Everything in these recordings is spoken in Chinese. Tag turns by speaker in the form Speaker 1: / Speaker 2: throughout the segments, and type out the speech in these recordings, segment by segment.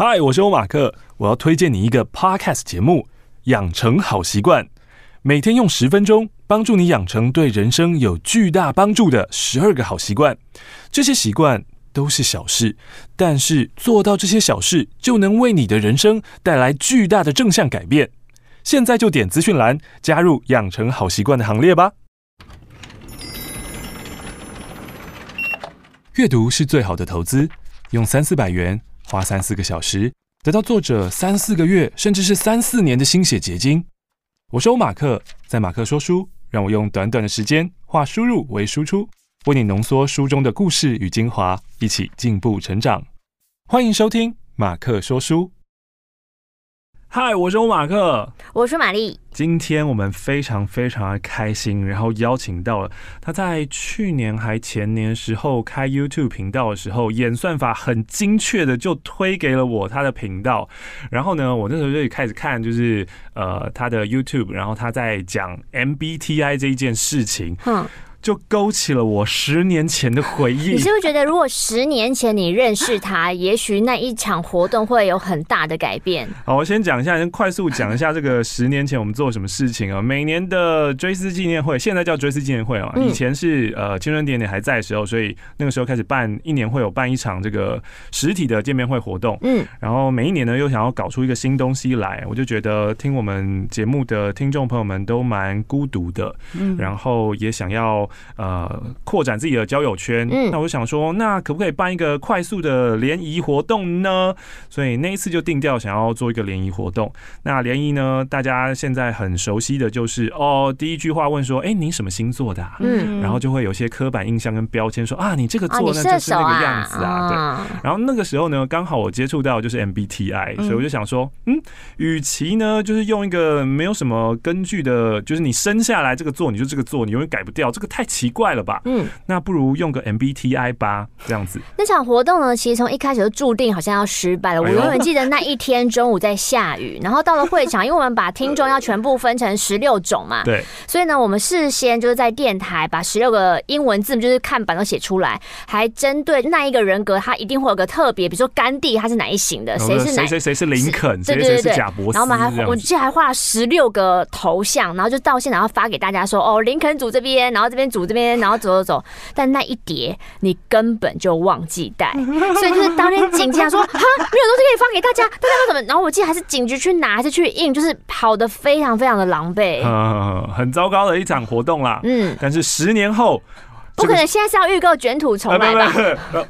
Speaker 1: 嗨，我是欧马克，我要推荐你一个 Podcast 节目《养成好习惯》，每天用十分钟，帮助你养成对人生有巨大帮助的十二个好习惯。这些习惯都是小事，但是做到这些小事，就能为你的人生带来巨大的正向改变。现在就点资讯栏，加入养成好习惯的行列吧。阅读是最好的投资，用三四百元花三四个小时，得到作者三四个月甚至是三四年的心血结晶。我是欧马克，在马克说书，让我用短短的时间化输入为输出，为你浓缩书中的故事与精华，一起进步成长。欢迎收听马克说书。嗨，我是欧马克，
Speaker 2: 我是玛丽。
Speaker 1: 今天我们非常非常的开心，然后邀请到了他在去年还前年时候开 YouTube 频道的时候，演算法很精确的就推给了我他的频道。然后呢，我那时候就开始看，就是呃他的 YouTube，然后他在讲 MBTI 这一件事情。嗯。就勾起了我十年前的回忆。
Speaker 2: 你是不是觉得，如果十年前你认识他，也许那一场活动会有很大的改变？
Speaker 1: 好，我先讲一下，先快速讲一下这个十年前我们做了什么事情啊？每年的追思纪念会，现在叫追思纪念会啊，以前是呃青春点点还在的时候，所以那个时候开始办一年会有办一场这个实体的见面会活动。嗯，然后每一年呢又想要搞出一个新东西来，我就觉得听我们节目的听众朋友们都蛮孤独的，嗯，然后也想要。呃，扩展自己的交友圈，嗯，那我就想说，那可不可以办一个快速的联谊活动呢？所以那一次就定调想要做一个联谊活动。那联谊呢，大家现在很熟悉的就是哦，第一句话问说，哎，你什么星座的啊？嗯，然后就会有些刻板印象跟标签说啊，你这个座呢就是那个样子啊，对。然后那个时候呢，刚好我接触到就是 MBTI，所以我就想说，嗯，与其呢就是用一个没有什么根据的，就是你生下来这个座你就这个座，你永远改不掉，这个太奇怪了吧？嗯，那不如用个 MBTI 吧，这样子。
Speaker 2: 那场活动呢，其实从一开始就注定好像要失败了。我永远记得那一天中午在下雨，然后到了会场，因为我们把听众要全部分成十六种嘛，对，所以呢，我们事先就是在电台把十六个英文字母就是看板都写出来，还针对那一个人格，他一定会有个特别，比如说甘地他是哪一型的，谁是哪谁谁谁是林肯，对对对对，然后我们还我记得还画了十六个头像，然后就到现场要发给大家说，哦，林肯组这边，然后这边组这边。然后走走走，但那一叠你根本就忘记带，所以就是当天紧急说，哈，没有东西可以发给大家，大家要怎么？然后我记得还是警局去拿，还是去印，就是跑得非常非常的狼狈，
Speaker 1: 嗯，很糟糕的一场活动啦。嗯，但是十年后，
Speaker 2: 不可能现在是要预购卷土重来吧？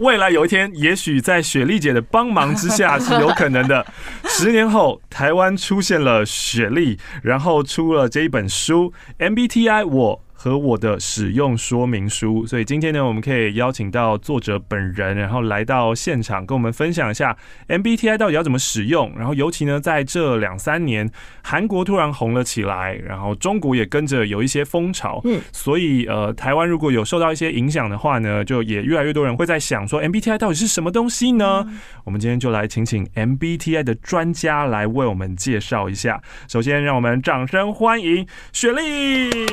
Speaker 1: 未来有一天，也许在雪莉姐的帮忙之下是有可能的。十年后，台湾出现了雪莉，然后出了这一本书，MBTI 我。和我的使用说明书，所以今天呢，我们可以邀请到作者本人，然后来到现场跟我们分享一下 MBTI 到底要怎么使用。然后尤其呢，在这两三年，韩国突然红了起来，然后中国也跟着有一些风潮，嗯，所以呃，台湾如果有受到一些影响的话呢，就也越来越多人会在想说 MBTI 到底是什么东西呢？我们今天就来请请 MBTI 的专家来为我们介绍一下。首先，让我们掌声欢迎雪莉。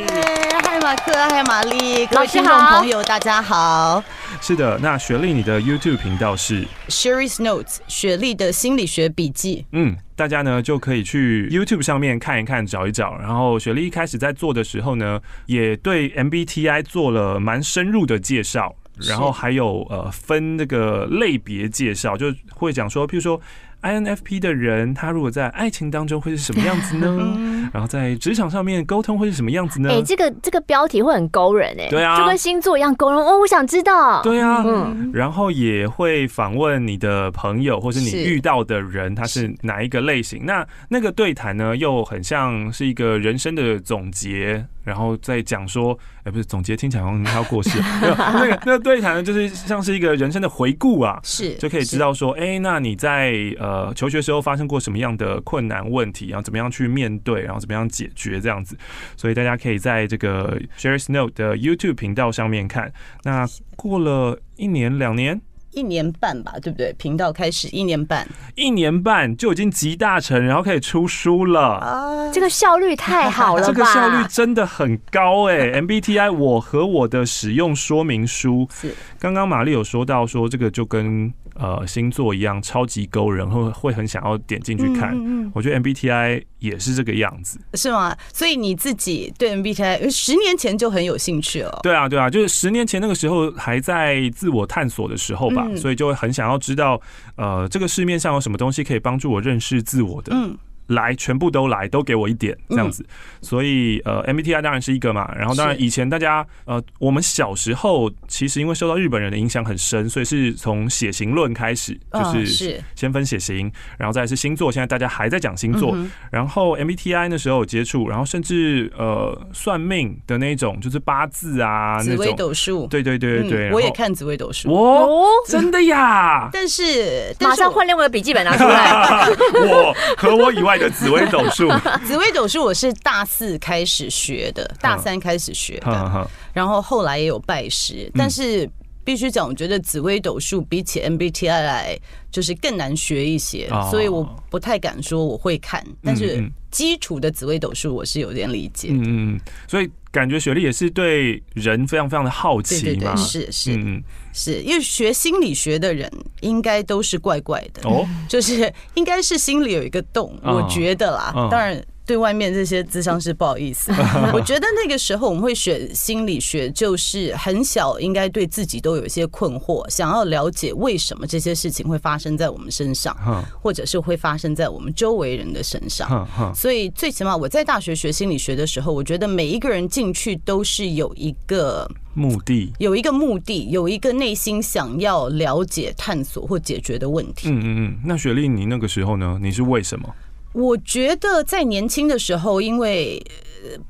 Speaker 3: 嗨，马克，嗨，玛丽，各位听众朋友，大家好。
Speaker 1: 是的，那雪莉，你的 YouTube 频道是
Speaker 3: Sherry's Notes，雪莉的心理学笔记。
Speaker 1: 嗯，大家呢就可以去 YouTube 上面看一看，找一找。然后雪莉一开始在做的时候呢，也对 MBTI 做了蛮深入的介绍，然后还有呃分那个类别介绍，就会讲说，譬如说。INFP 的人，他如果在爱情当中会是什么样子呢？然后在职场上面沟通会是什么样子呢？
Speaker 2: 哎、欸，这个这个标题会很勾人哎、欸，
Speaker 1: 对啊，
Speaker 2: 就跟星座一样勾人哦。我想知道，
Speaker 1: 对啊，嗯，然后也会访问你的朋友或是你遇到的人，他是哪一个类型？那那个对谈呢，又很像是一个人生的总结。然后再讲说，哎，不是总结，听起来好像他要过世。那个那个对谈呢，就是像是一个人生的回顾啊，是就可以知道说，哎，那你在呃求学时候发生过什么样的困难问题，然后怎么样去面对，然后怎么样解决这样子。所以大家可以在这个 Sherry's Note 的 YouTube 频道上面看。那过了一年两年。
Speaker 3: 一年半吧，对不对？频道开始一年半，
Speaker 1: 一年半就已经集大成，然后可以出书了。
Speaker 2: 啊，这个效率太好了吧？
Speaker 1: 这个效率真的很高哎、欸。MBTI 我和我的使用说明书是刚刚玛丽有说到说这个就跟呃星座一样超级勾人，会会很想要点进去看。嗯嗯，我觉得 MBTI 也是这个样子，
Speaker 3: 是吗？所以你自己对 MBTI 十年前就很有兴趣了？
Speaker 1: 对啊，对啊，就是十年前那个时候还在自我探索的时候吧，嗯、所以就会很想要知道，呃，这个市面上有什么东西可以帮助我认识自我的。嗯。来，全部都来，都给我一点这样子。嗯、所以呃，MBTI 当然是一个嘛。然后当然以前大家呃，我们小时候其实因为受到日本人的影响很深，所以是从血型论开始，就是先分血型，然后再是星座。现在大家还在讲星座，嗯、然后 MBTI 那时候有接触，然后甚至呃算命的那种，就是八字啊，
Speaker 3: 紫微斗数。
Speaker 1: 对对对对对，
Speaker 3: 嗯、我也看紫微斗数。
Speaker 1: 哦，真的呀！
Speaker 3: 但是，
Speaker 2: 但是马上换另外一个笔记本拿出来。
Speaker 1: 我和我以外。的紫薇斗数，
Speaker 3: 紫薇斗数我是大四开始学的，大三开始学的，然后后来也有拜师，但是必须讲，我觉得紫微斗数比起 MBTI 来就是更难学一些，所以我不太敢说我会看，但是基础的紫微斗数我是有点理解，
Speaker 1: 嗯，所以感觉雪莉也是对人非常非常的好奇对，
Speaker 3: 是是嗯。是因为学心理学的人应该都是怪怪的哦，就是应该是心里有一个洞，我觉得啦。当然，对外面这些咨商是不好意思。我觉得那个时候我们会选心理学，就是很小应该对自己都有一些困惑，想要了解为什么这些事情会发生在我们身上，或者是会发生在我们周围人的身上。所以最起码我在大学学心理学的时候，我觉得每一个人进去都是有一个。
Speaker 1: 目的
Speaker 3: 有一个目的，有一个内心想要了解、探索或解决的问题。
Speaker 1: 嗯嗯嗯。那雪莉，你那个时候呢？你是为什么？
Speaker 3: 我觉得在年轻的时候，因为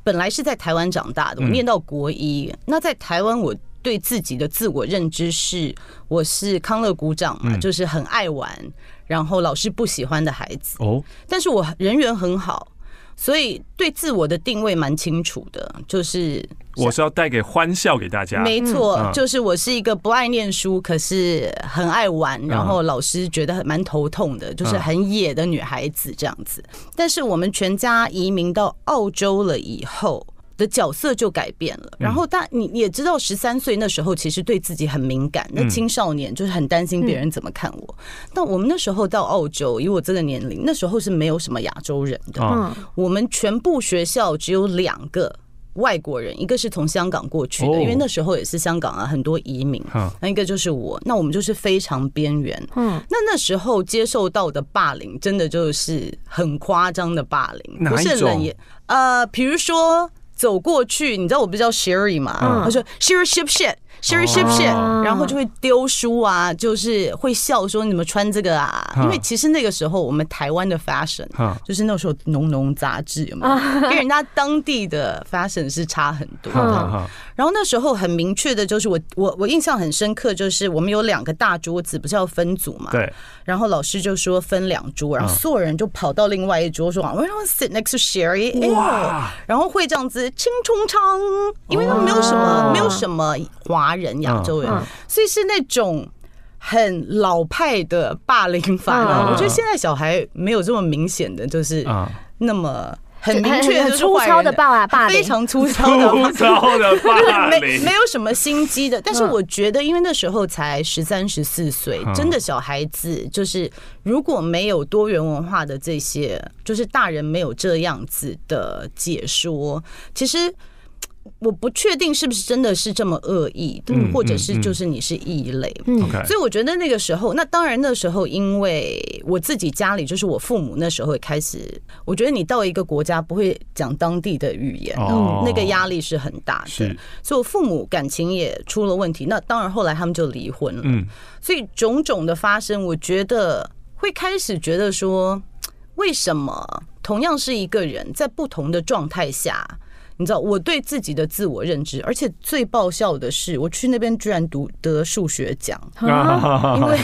Speaker 3: 本来是在台湾长大的，我念到国一。嗯、那在台湾，我对自己的自我认知是，我是康乐鼓掌嘛，嗯、就是很爱玩，然后老师不喜欢的孩子。哦。但是我人缘很好。所以对自我的定位蛮清楚的，就是
Speaker 1: 我是要带给欢笑给大家。
Speaker 3: 没错，就是我是一个不爱念书，可是很爱玩，然后老师觉得蛮头痛的，就是很野的女孩子这样子。但是我们全家移民到澳洲了以后。的角色就改变了，然后但你也知道，十三岁那时候其实对自己很敏感，那青少年就是很担心别人怎么看我。但我们那时候到澳洲，以我这个年龄，那时候是没有什么亚洲人的，嗯，我们全部学校只有两个外国人，一个是从香港过去的，因为那时候也是香港啊，很多移民，那一个就是我，那我们就是非常边缘，嗯，那那时候接受到的霸凌，真的就是很夸张的霸凌，不是冷言，呃，比如说。走过去，你知道我不是叫 Sherry 吗？嗯、他说 Sherry ship shit。Sherry ship shit，然后就会丢书啊，就是会笑说你怎么穿这个啊？因为其实那个时候我们台湾的 fashion，就是那时候浓浓杂志有没有？跟人家当地的 fashion 是差很多的。然后那时候很明确的就是我我我印象很深刻，就是我们有两个大桌子，不是要分组嘛？对。然后老师就说分两桌，然后所有人就跑到另外一桌说我要 sit next to Sherry。哇！然后会这样子轻冲冲，因为他们没有什么没有什么华。人亚洲人，所以是那种很老派的霸凌法。我觉得现在小孩没有这么明显的，就是那么很明确、很粗糙的霸啊霸凌，非常粗糙的
Speaker 1: 粗糙的霸凌，
Speaker 3: 没没有什么心机的。但是我觉得，因为那时候才十三、十四岁，真的小孩子就是如果没有多元文化的这些，就是大人没有这样子的解说，其实。我不确定是不是真的是这么恶意嗯，或者是就是你是异类。嗯，所以我觉得那个时候，那当然那时候，因为我自己家里就是我父母那时候开始，我觉得你到一个国家不会讲当地的语言，嗯，那个压力是很大的。是，所以我父母感情也出了问题。那当然后来他们就离婚了。嗯，所以种种的发生，我觉得会开始觉得说，为什么同样是一个人，在不同的状态下。你知道我对自己的自我认知，而且最爆笑的是，我去那边居然读得数学奖，因为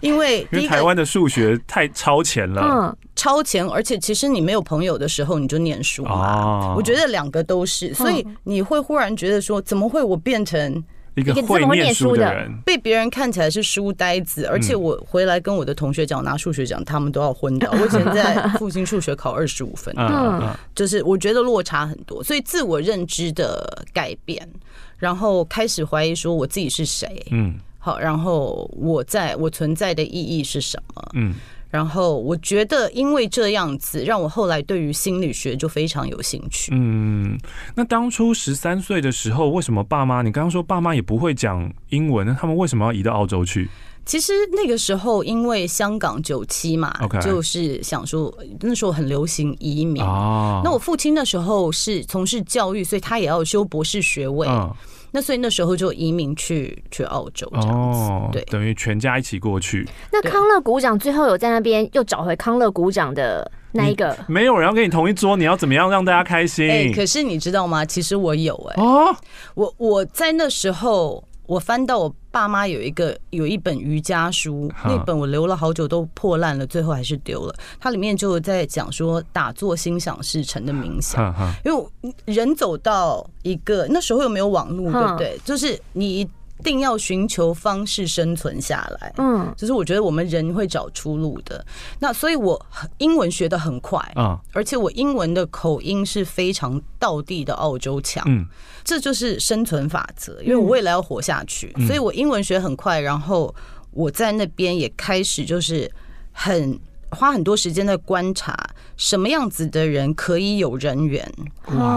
Speaker 3: 因为
Speaker 1: 因为台湾的数学太超前了，
Speaker 3: 嗯，超前，而且其实你没有朋友的时候，你就念书嘛。我觉得两个都是，所以你会忽然觉得说，怎么会我变成？
Speaker 1: 一个会念书的人，
Speaker 3: 被别人看起来是书呆子，而且我回来跟我的同学讲拿数学奖，他们都要昏倒。我以前在复兴数学考二十五分，嗯，就是我觉得落差很多，所以自我认知的改变，然后开始怀疑说我自己是谁，嗯，好，然后我在我存在的意义是什么？嗯。然后我觉得，因为这样子，让我后来对于心理学就非常有兴趣。
Speaker 1: 嗯，那当初十三岁的时候，为什么爸妈？你刚刚说爸妈也不会讲英文，那他们为什么要移到澳洲去？
Speaker 3: 其实那个时候，因为香港九七嘛，Okay. 就是想说那时候很流行移民。哦。那我父亲那时候是从事教育，所以他也要修博士学位。哦那所以那时候就移民去去澳洲这样子，哦、对，
Speaker 1: 等于全家一起过去。
Speaker 2: 那康乐鼓掌最后有在那边又找回康乐鼓掌的那一个？
Speaker 1: 没有人要跟你同一桌，你要怎么样让大家开心？
Speaker 3: 哎、欸，可是你知道吗？其实我有哎、欸，哦，我我在那时候。我翻到我爸妈有一个有一本瑜伽书，那本我留了好久都破烂了，最后还是丢了。它里面就在讲说打坐心想事成的冥想，因为人走到一个那时候又没有网络，对不对？就是你。一定要寻求方式生存下来，嗯，就是我觉得我们人会找出路的。那所以我英文学的很快啊，而且我英文的口音是非常道地的澳洲腔，嗯，这就是生存法则。因为我未来要活下去，所以我英文学很快。然后我在那边也开始就是很。花很多时间在观察什么样子的人可以有人缘，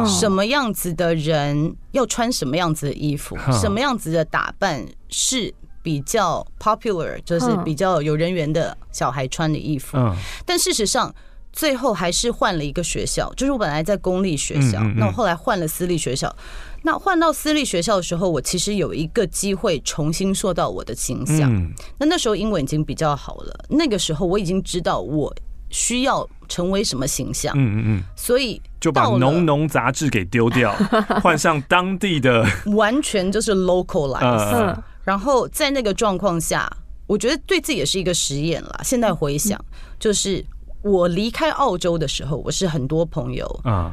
Speaker 3: 什么样子的人要穿什么样子的衣服，什么样子的打扮是比较 popular，就是比较有人缘的小孩穿的衣服。但事实上，最后还是换了一个学校，就是我本来在公立学校，那我后来换了私立学校。那换到私立学校的时候，我其实有一个机会重新塑造我的形象。嗯、那那时候英文已经比较好了，那个时候我已经知道我需要成为什么形象。嗯嗯嗯。所以
Speaker 1: 就把浓浓杂志给丢掉，换上当地的，
Speaker 3: 完全就是 localize。然后在那个状况下，我觉得对自己也是一个实验了。现在回想，就是。我离开澳洲的时候，我是很多朋友，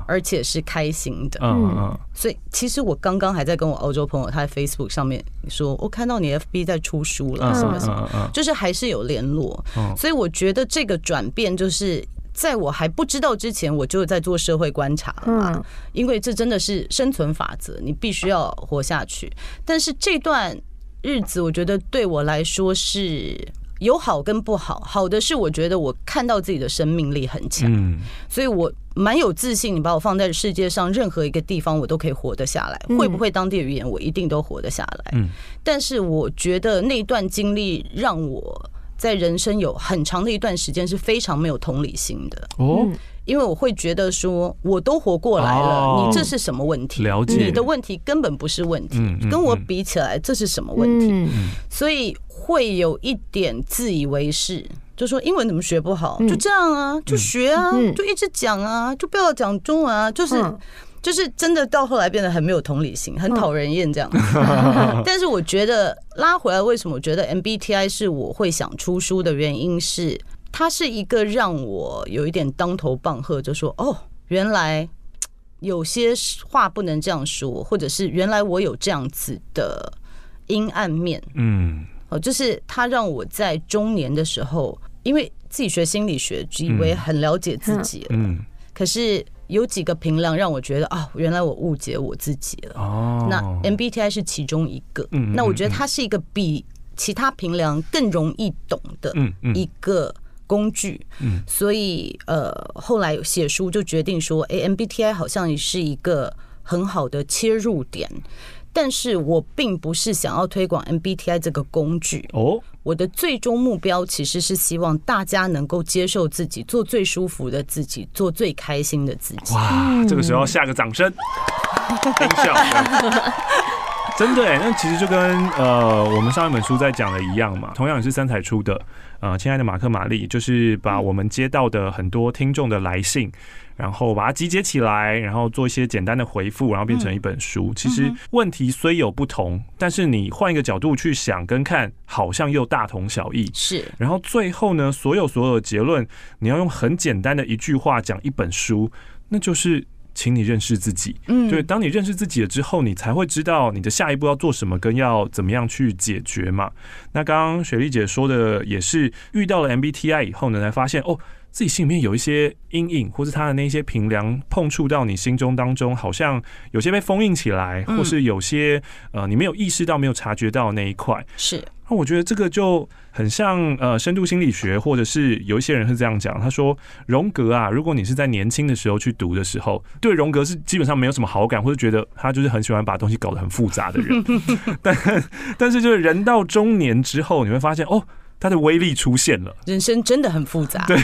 Speaker 3: 而且是开心的，嗯，所以其实我刚刚还在跟我澳洲朋友，他在 Facebook 上面说，我看到你 FB 在出书了，什么什么，就是还是有联络，所以我觉得这个转变就是在我还不知道之前，我就在做社会观察了嘛，因为这真的是生存法则，你必须要活下去。但是这段日子，我觉得对我来说是。有好跟不好，好的是我觉得我看到自己的生命力很强，嗯，所以我蛮有自信。你把我放在世界上任何一个地方，我都可以活得下来。会不会当地语言，我一定都活得下来。嗯，但是我觉得那段经历让我在人生有很长的一段时间是非常没有同理心的。哦。因为我会觉得说，我都活过来了，你这是什么问题？了解，你的问题根本不是问题，跟我比起来，这是什么问题？所以会有一点自以为是，就说英文怎么学不好？就这样啊，就学啊，就一直讲啊，就不要讲中文啊，就是就是真的到后来变得很没有同理心，很讨人厌这样。但是我觉得拉回来，为什么我觉得 MBTI 是我会想出书的原因是。他是一个让我有一点当头棒喝，就说哦，原来有些话不能这样说，或者是原来我有这样子的阴暗面，嗯，哦，就是他让我在中年的时候，因为自己学心理学，以为很了解自己了，嗯，可是有几个评量让我觉得啊，原来我误解我自己了。哦，那 MBTI 是其中一个，嗯，那我觉得它是一个比其他评量更容易懂的一个。工具，嗯，所以呃，后来写书就决定说，哎，MBTI 好像也是一个很好的切入点，但是我并不是想要推广 MBTI 这个工具。哦，我的最终目标其实是希望大家能够接受自己，做最舒服的自己，做最开心的自己。
Speaker 1: 哇，这个时候下个掌声，音效。真的，那其实就跟呃我们上一本书在讲的一样嘛，同样也是三彩出的。呃，亲爱的马克玛丽，就是把我们接到的很多听众的来信，然后把它集结起来，然后做一些简单的回复，然后变成一本书。其实问题虽有不同，但是你换一个角度去想跟看，好像又大同小异。
Speaker 3: 是。
Speaker 1: 然后最后呢，所有所有的结论，你要用很简单的一句话讲一本书，那就是。请你认识自己，嗯，对，当你认识自己了之后，你才会知道你的下一步要做什么，跟要怎么样去解决嘛。那刚刚雪莉姐说的也是，遇到了 MBTI 以后呢，才发现哦，自己心里面有一些阴影，或是他的那些评量碰触到你心中当中，好像有些被封印起来，或是有些呃你没有意识到、没有察觉到的那一块。
Speaker 3: 是。
Speaker 1: 那我觉得这个就很像呃深度心理学，或者是有一些人是这样讲，他说荣格啊，如果你是在年轻的时候去读的时候，对荣格是基本上没有什么好感，或者觉得他就是很喜欢把东西搞得很复杂的人。但但是就是人到中年之后，你会发现哦，他的威力出现了，
Speaker 3: 人生真的很复杂，
Speaker 1: 对，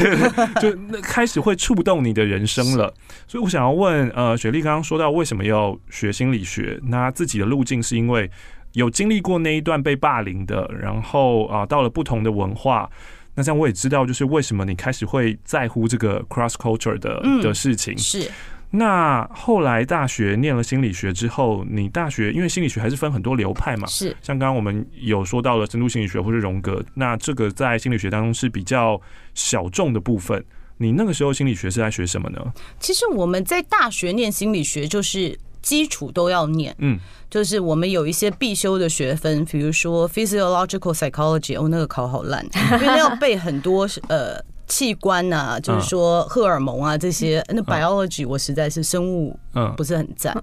Speaker 1: 就那开始会触动你的人生了。所以我想要问呃雪莉刚刚说到为什么要学心理学，那自己的路径是因为。有经历过那一段被霸凌的，然后啊，到了不同的文化，那这样我也知道，就是为什么你开始会在乎这个 cross culture 的、嗯、的事情。
Speaker 3: 是。
Speaker 1: 那后来大学念了心理学之后，你大学因为心理学还是分很多流派嘛，
Speaker 3: 是。
Speaker 1: 像刚刚我们有说到了深度心理学或是荣格，那这个在心理学当中是比较小众的部分。你那个时候心理学是在学什么呢？
Speaker 3: 其实我们在大学念心理学就是。基础都要念，嗯，就是我们有一些必修的学分，比如说 physiological psychology，哦，那个考好烂，因为要背很多呃。器官啊，就是说荷尔蒙啊这些，那 biology 我实在是生物不是很赞。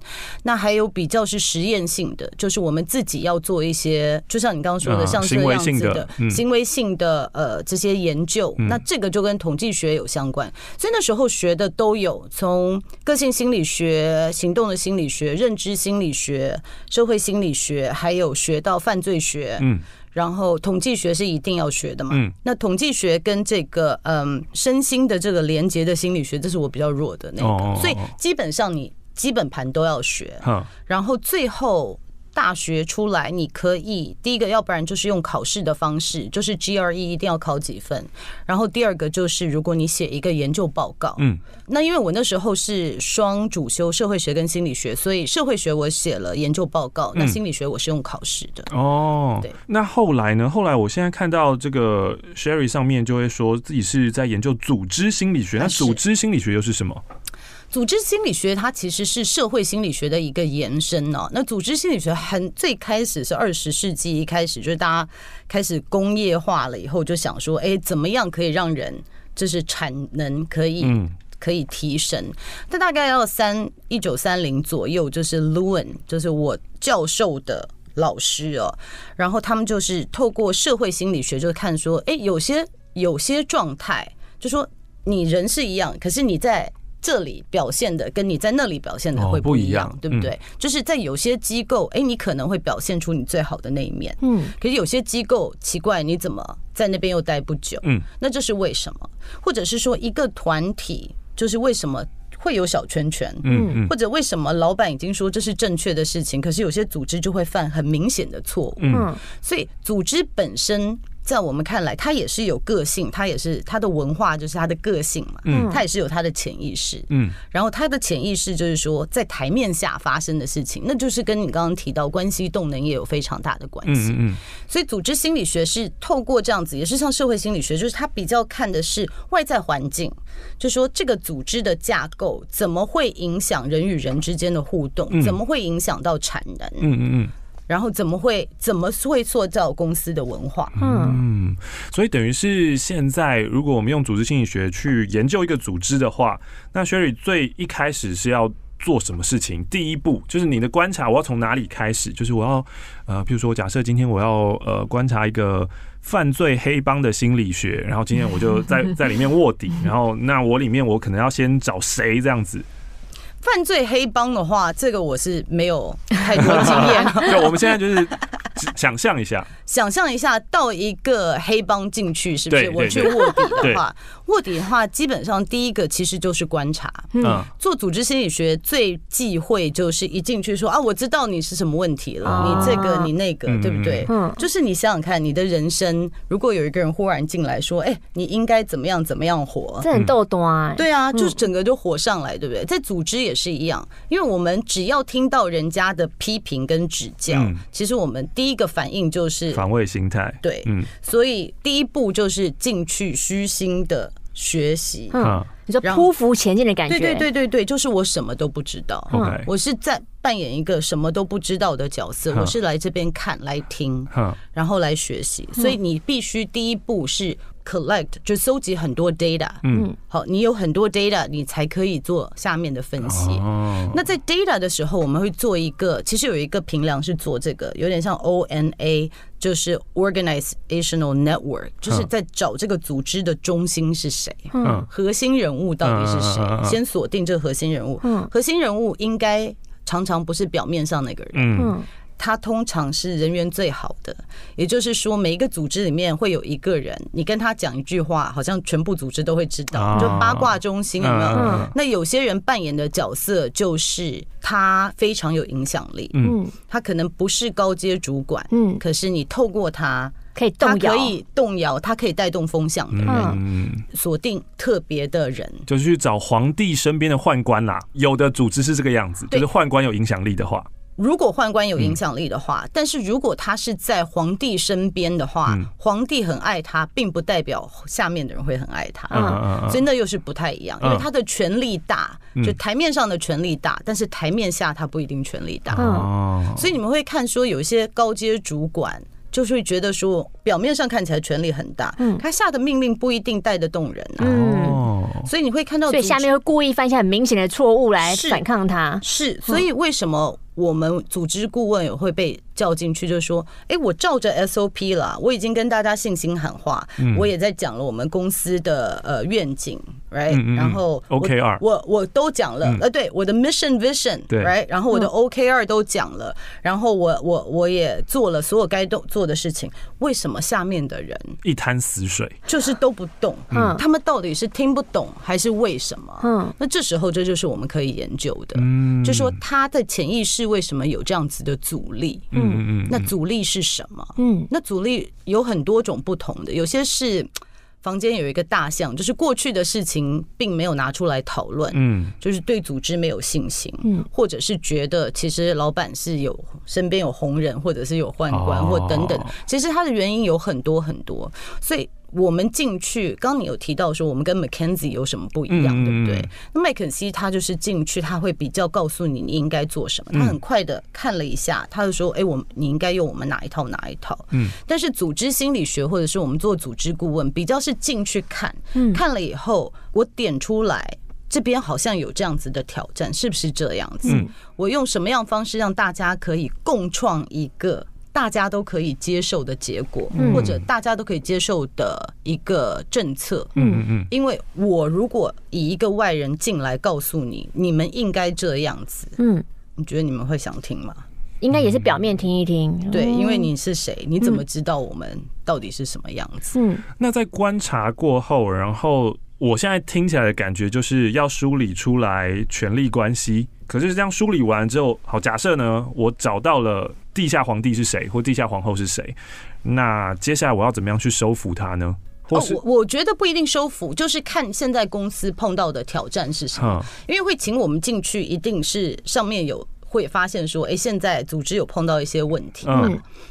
Speaker 3: 那还有比较是实验性的，就是我们自己要做一些，就像你刚刚说的，像这样子的行为性的呃这些研究。那这个就跟统计学有相关，所以那时候学的都有，从个性心理学、行动的心理学、认知心理学、社会心理学，还有学到犯罪学。嗯。然后统计学是一定要学的嘛？嗯，那统计学跟这个嗯身心的这个连接的心理学，这是我比较弱的那个，所以基本上你基本盘都要学。然后最后。大学出来，你可以第一个，要不然就是用考试的方式，就是 GRE 一定要考几分。然后第二个就是，如果你写一个研究报告，嗯，那因为我那时候是双主修社会学跟心理学，所以社会学我写了研究报告，那心理学我是用考试的。
Speaker 1: 哦，对。那后来呢？后来我现在看到这个 Sherry 上面就会说自己是在研究组织心理学，那组织心理学又是什么？
Speaker 3: 组织心理学它其实是社会心理学的一个延伸呢。那组织心理学很最开始是二十世纪一开始，就是大家开始工业化了以后，就想说，哎，怎么样可以让人就是产能可以可以提升？但大概要三一九三零左右，就是 Lewin，就是我教授的老师哦。然后他们就是透过社会心理学，就看说，哎，有些有些状态，就说你人是一样，可是你在这里表现的跟你在那里表现的会不一样，对不对？就是在有些机构，哎，你可能会表现出你最好的那一面，嗯。可是有些机构奇怪，你怎么在那边又待不久？嗯，那这是为什么？或者是说一个团体，就是为什么会有小圈圈？嗯，或者为什么老板已经说这是正确的事情，可是有些组织就会犯很明显的错误？嗯，所以组织本身。在我们看来，他也是有个性，他也是他的文化，就是他的个性嘛。嗯，他也是有他的潜意识。嗯，然后他的潜意识就是说，在台面下发生的事情，那就是跟你刚刚提到关系动能也有非常大的关系。嗯嗯。所以，组织心理学是透过这样子，也是像社会心理学，就是他比较看的是外在环境，就说这个组织的架构怎么会影响人与人之间的互动，怎么会影响到产能。嗯嗯嗯。然后怎么会怎么会塑造公司的文化？
Speaker 1: 嗯，所以等于是现在，如果我们用组织心理学去研究一个组织的话，那 Sherry 最一开始是要做什么事情？第一步就是你的观察，我要从哪里开始？就是我要呃，譬如说，假设今天我要呃观察一个犯罪黑帮的心理学，然后今天我就在在里面卧底，然后那我里面我可能要先找谁这样子？
Speaker 3: 犯罪黑帮的话，这个我是没有太多经验。
Speaker 1: 对，我们现在就是想象一下，
Speaker 3: 想象一下到一个黑帮进去，是不是？我去卧底的话，卧底的话，基本上第一个其实就是观察。嗯，做组织心理学最忌讳就是一进去说啊，我知道你是什么问题了，你这个你那个，对不对？嗯，就是你想想看，你的人生如果有一个人忽然进来说，哎，你应该怎么样怎么样活，
Speaker 2: 这很逗端。
Speaker 3: 对啊，就是整个就火上来，对不对？在组织也。也是一样，因为我们只要听到人家的批评跟指教，嗯，其实我们第一个反应就是
Speaker 1: 防卫心态。
Speaker 3: 对，嗯，所以第一步就是进去虚心的学习。
Speaker 2: 嗯，你说匍匐前进的感觉，
Speaker 3: 对对对对对，就是我什么都不知道。
Speaker 1: 嗯，
Speaker 3: 我是在扮演一个什么都不知道的角色，我是来这边看、来听，然后来学习。所以你必须第一步是 collect，就搜集很多 data。嗯，好，你有很多 data，你才可以做下面的分析。那在 data 的时候，我们会做一个，其实有一个评量是做这个，有点像 ONA，就是 Organizational Network，就是在找这个组织的中心是谁，嗯，核心人物到底是谁，先锁定这个核心人物。嗯，核心人物应该。常常不是表面上那个人，嗯，他通常是人缘最好的。也就是说，每一个组织里面会有一个人，你跟他讲一句话，好像全部组织都会知道，就八卦中心有没有？那有些人扮演的角色就是他非常有影响力，嗯，他可能不是高阶主管，嗯，可是你透过他可以动摇，可以动摇，他可以带动风向的，嗯，锁定特别的人，
Speaker 1: 就是去找皇帝身边的宦官啦。有的组织是这个样子，就是宦官有影响力的话。
Speaker 3: 如果宦官有影响力的话，但是如果他是在皇帝身边的话，皇帝很爱他，并不代表下面的人会很爱他，嗯，所以那又是不太一样，因为他的权力大，就台面上的权力大，但是台面下他不一定权力大，所以你们会看说有一些高阶主管。就是会觉得说，表面上看起来权力很大，嗯，他下的命令不一定带得动人啊，嗯，所以你会看到，
Speaker 2: 所以下面会故意犯下很明显的错误来反抗他，
Speaker 3: 是，所以为什么？我们组织顾问也会被叫进去，就是说，哎，我照着 SOP 了，我已经跟大家信心喊话，我也在讲了我们公司的呃愿景，right，然后
Speaker 1: OKR，
Speaker 3: 我我都讲了，呃，对，我的 mission vision，right，然后我的 OKR 都讲了，然后我我我也做了所有该都做的事情，为什么下面的人
Speaker 1: 一滩死水，
Speaker 3: 就是都不动？嗯，他们到底是听不懂还是为什么？嗯，那这时候这就是我们可以研究的，嗯，就说他的潜意识。是为什么有这样子的阻力？嗯嗯，那阻力是什么？嗯，那阻力有很多种不同的，有些是房间有一个大象，就是过去的事情并没有拿出来讨论，嗯，就是对组织没有信心，嗯，或者是觉得其实老板是有身边有红人，或者是有宦官或等等，其实他的原因有很多很多，所以。我们进去，刚你有提到说我们跟 McKinsey 有什么不一样，对不对？那麦肯锡他就是进去，他会比较告诉你你应该做什么。他很快的看了一下，他就说：“哎，我你应该用我们哪一套哪一套。”嗯。但是组织心理学或者是我们做组织顾问，比较是进去看，看了以后我点出来，这边好像有这样子的挑战，是不是这样子？我用什么样方式让大家可以共创一个？大家都可以接受的结果，或者大家都可以接受的一个政策。嗯嗯，因为我如果以一个外人进来告诉你，你们应该这样子，嗯，你觉得你们会想听吗？
Speaker 2: 应该也是表面听一听。
Speaker 3: 对，因为你是谁？你怎么知道我们到底是什么样子？嗯，
Speaker 1: 那在观察过后，然后我现在听起来的感觉就是要梳理出来权力关系。可是这样梳理完之后，好，假设呢，我找到了。地下皇帝是谁，或地下皇后是谁？那接下来我要怎么样去收服他呢？
Speaker 3: 我我觉得不一定收服，就是看现在公司碰到的挑战是什么。因为会请我们进去，一定是上面有会发现说，哎、欸，现在组织有碰到一些问题。嘛，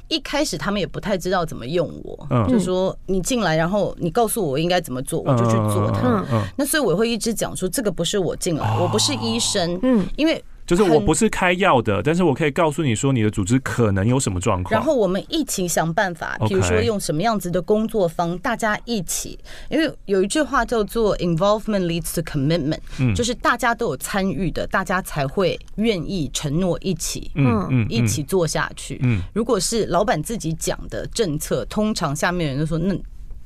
Speaker 3: 一开始他们也不太知道怎么用我，嗯，就说你进来，然后你告诉我应该怎么做，我就去做它。嗯，那所以我会一直讲说，这个不是我进来，我不是医生，嗯，因为。
Speaker 1: 就是我不是开药的，但是我可以告诉你说你的组织可能有什么状况，
Speaker 3: 然后我们一起想办法，比如说用什么样子的工作方，大家一起，因为有一句话叫做 “involvement leads to commitment”，嗯。就是大家都有参与的，大家才会愿意承诺一起，嗯嗯，一起做下去。嗯，如果是老板自己讲的政策，通常下面人都说那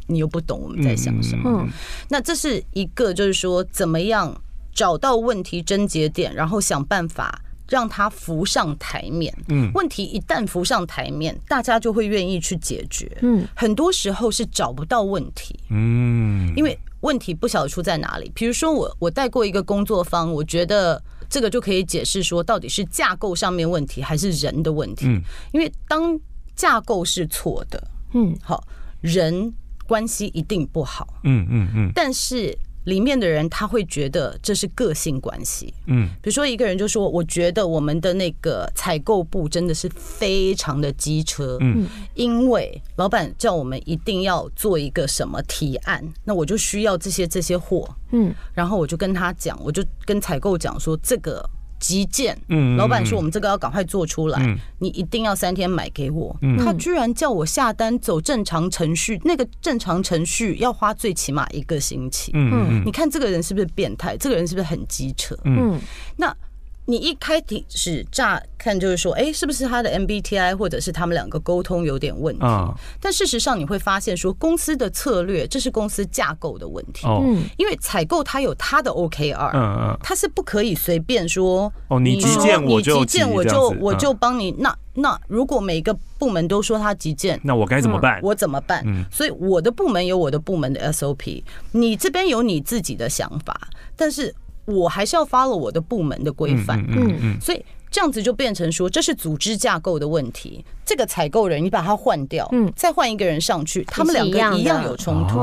Speaker 3: 你又不懂我们在想什么，嗯，那这是一个就是说怎么样。找到问题症结点，然后想办法让它浮上台面。嗯，问题一旦浮上台面，大家就会愿意去解决。嗯，很多时候是找不到问题。嗯，因为问题不晓得出在哪里。比如说我，我我带过一个工作方，我觉得这个就可以解释说，到底是架构上面问题，还是人的问题。嗯，因为当架构是错的，嗯，好，人关系一定不好。嗯嗯嗯，但是。里面的人他会觉得这是个性关系，嗯，比如说一个人就说，我觉得我们的那个采购部真的是非常的机车，嗯，因为老板叫我们一定要做一个什么提案，那我就需要这些这些货，嗯，然后我就跟他讲，我就跟采购讲说这个。急件，嗯，老板说我们这个要赶快做出来，嗯、你一定要三天买给我。嗯、他居然叫我下单走正常程序，那个正常程序要花最起码一个星期。嗯，你看这个人是不是变态？这个人是不是很机车？嗯，那。你一开始乍看就是说，哎，是不是他的 MBTI 或者是他们两个沟通有点问题？但事实上你会发现，说公司的策略，这是公司架构的问题。嗯，因为采购它有它的 OKR，嗯嗯，它是不可以随便说
Speaker 1: 哦，你急件我就
Speaker 3: 急件我就我就帮你。那那如果每个部门都说他急件，
Speaker 1: 那我该怎么办？
Speaker 3: 我怎么办？嗯，所以我的部门有我的部门的 SOP，你这边有你自己的想法，但是。我还是要 follow 我的部门的规范，嗯嗯，所以这样子就变成说，这是组织架构的问题。这个采购人你把他换掉，嗯，再换一个人上去，他们两个一样有冲突。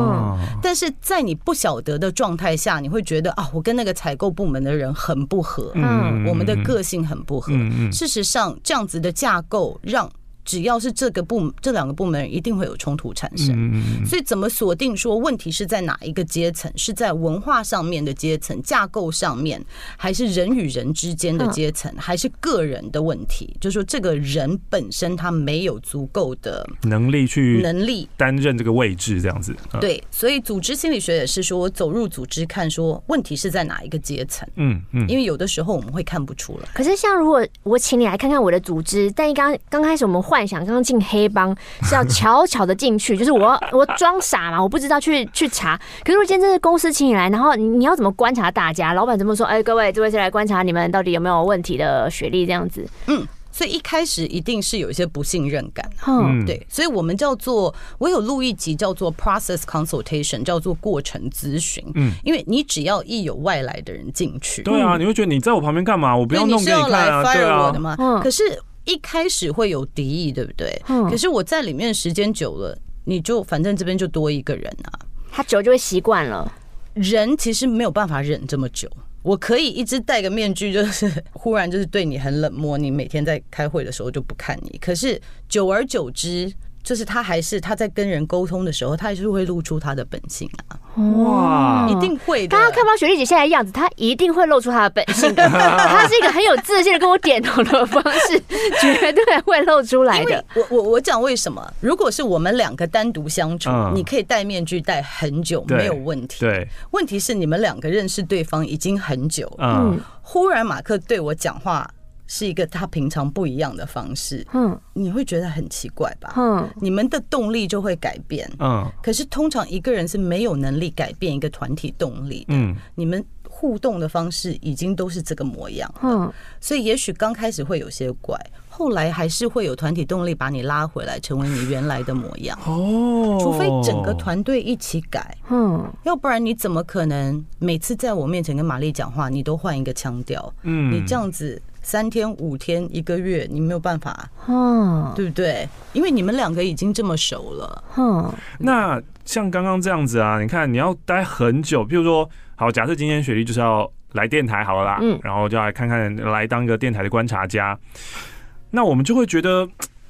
Speaker 3: 但是在你不晓得的状态下，你会觉得啊，我跟那个采购部门的人很不合，嗯，我们的个性很不合。事实上，这样子的架构让。只要是这个部，这两个部门一定会有冲突产生，所以怎么锁定说问题是在哪一个阶层？是在文化上面的阶层、架构上面，还是人与人之间的阶层，还是个人的问题？就是说这个人本身他没有足够的
Speaker 1: 能力去
Speaker 3: 能力
Speaker 1: 担任这个位置，这样子。
Speaker 3: 对，所以组织心理学也是说，走入组织看说问题是在哪一个阶层。嗯嗯，因为有的时候我们会看不出来。
Speaker 2: 可是像如果我请你来看看我的组织，但刚刚开始我们。幻想刚刚进黑帮是要 悄悄的进去，就是我我装傻嘛，我不知道去去查。可是我今天这是公司请你来，然后你要怎么观察大家？老板怎么说？哎，各位，这位是来观察你们到底有没有问题的学历这样子。
Speaker 3: 嗯，所以一开始一定是有一些不信任感。嗯，对，所以我们叫做我有录一集叫做 process consultation，叫做过程咨询。嗯，因为你只要一有外来的人进去，
Speaker 1: 对啊，你会觉得你在我旁边干嘛？我不要弄给你看啊，对啊，
Speaker 3: 嗯，可是。一开始会有敌意，对不对？嗯。可是我在里面时间久了，你就反正这边就多一个人啊，
Speaker 2: 他久就会习惯了。
Speaker 3: 人其实没有办法忍这么久。我可以一直戴个面具，就是 忽然就是对你很冷漠，你每天在开会的时候就不看你。可是久而久之。就是他还是他在跟人沟通的时候，他还是会露出他的本性啊！哇，一定会的。
Speaker 2: 刚刚看到雪莉姐现在的样子，她一定会露出她的本性的。他是一个很有自信的跟我点头的方式，绝对会露出来的。
Speaker 3: 我我我讲为什么？如果是我们两个单独相处，你可以戴面具戴很久没有问题。对，问题是你们两个认识对方已经很久，嗯，忽然马克对我讲话。是一个他平常不一样的方式，嗯，你会觉得很奇怪吧？嗯，你们的动力就会改变，嗯，可是通常一个人是没有能力改变一个团体动力的，嗯，你们互动的方式已经都是这个模样，嗯，所以也许刚开始会有些怪，后来还是会有团体动力把你拉回来，成为你原来的模样，哦，除非整个团队一起改，嗯，要不然你怎么可能每次在我面前跟玛丽讲话，你都换一个腔调，嗯，你这样子。三天五天一个月，你没有办法，嗯，对不对？因为你们两个已经这么熟了，嗯。
Speaker 1: 那像刚刚这样子啊，你看你要待很久，譬如说，好，假设今天雪莉就是要来电台好了啦，嗯，然后就来看看，来当个电台的观察家。那我们就会觉得，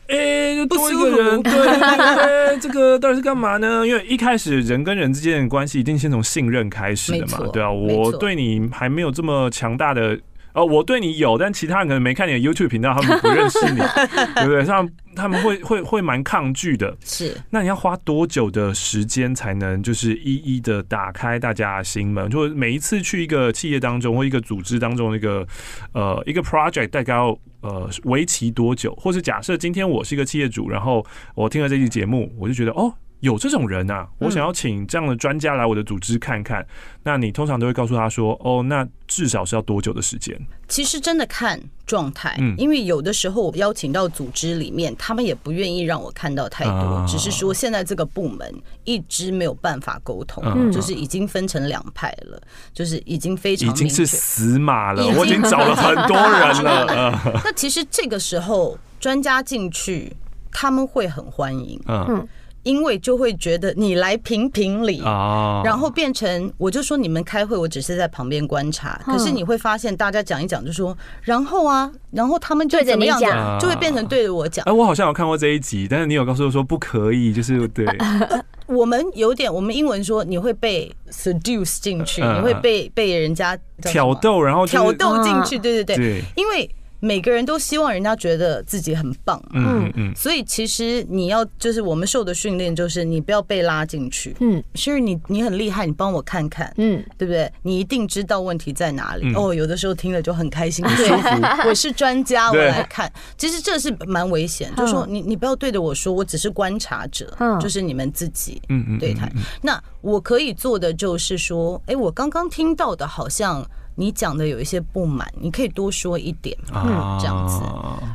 Speaker 1: 哎、欸，就多一个人，对，对，对，这个到底是干嘛呢？因为一开始人跟人之间的关系一定先从信任开始的嘛，对啊，我对你还没有这么强大的。哦，我对你有，但其他人可能没看你的 YouTube 频道，他们不认识你，对不对？像他们会会会蛮抗拒的。是，那你要花多久的时间才能就是一一的打开大家的心门？就每一次去一个企业当中或一个组织当中，一个呃一个 project 大概要呃为期多久？或是假设今天我是一个企业主，然后我听了这期节目，我就觉得哦。有这种人啊，我想要请这样的专家来我的组织看看。那你通常都会告诉他说：“哦，那至少是要多久的时间？”
Speaker 3: 其实真的看状态，因为有的时候我邀请到组织里面，他们也不愿意让我看到太多，只是说现在这个部门一直没有办法沟通，就是已经分成两派了，就是已经非常
Speaker 1: 已经是死马了，我已经找了很多人了。
Speaker 3: 那其实这个时候专家进去，他们会很欢迎。嗯。因为就会觉得你来评评理啊，然后变成我就说你们开会，我只是在旁边观察。可是你会发现，大家讲一讲就说，然后啊，然后他们就怎么样讲，就会变成对着我讲。
Speaker 1: 哎，我好像有看过这一集，但是你有告诉我说不可以，就是对。
Speaker 3: 我们有点，我们英文说你会被 seduce 进去，你会被被人家
Speaker 1: 挑逗，然后
Speaker 3: 挑逗进去，对对对，因为。每个人都希望人家觉得自己很棒，嗯嗯，所以其实你要就是我们受的训练就是你不要被拉进去，嗯，是你你很厉害，你帮我看看，嗯，对不对？你一定知道问题在哪里哦。有的时候听了就很开心，舒服。我是专家，我来看。其实这是蛮危险，就是说你你不要对着我说，我只是观察者，嗯就是你们自己，嗯嗯，对谈。那我可以做的就是说，哎，我刚刚听到的好像。你讲的有一些不满，你可以多说一点，嗯，这样子，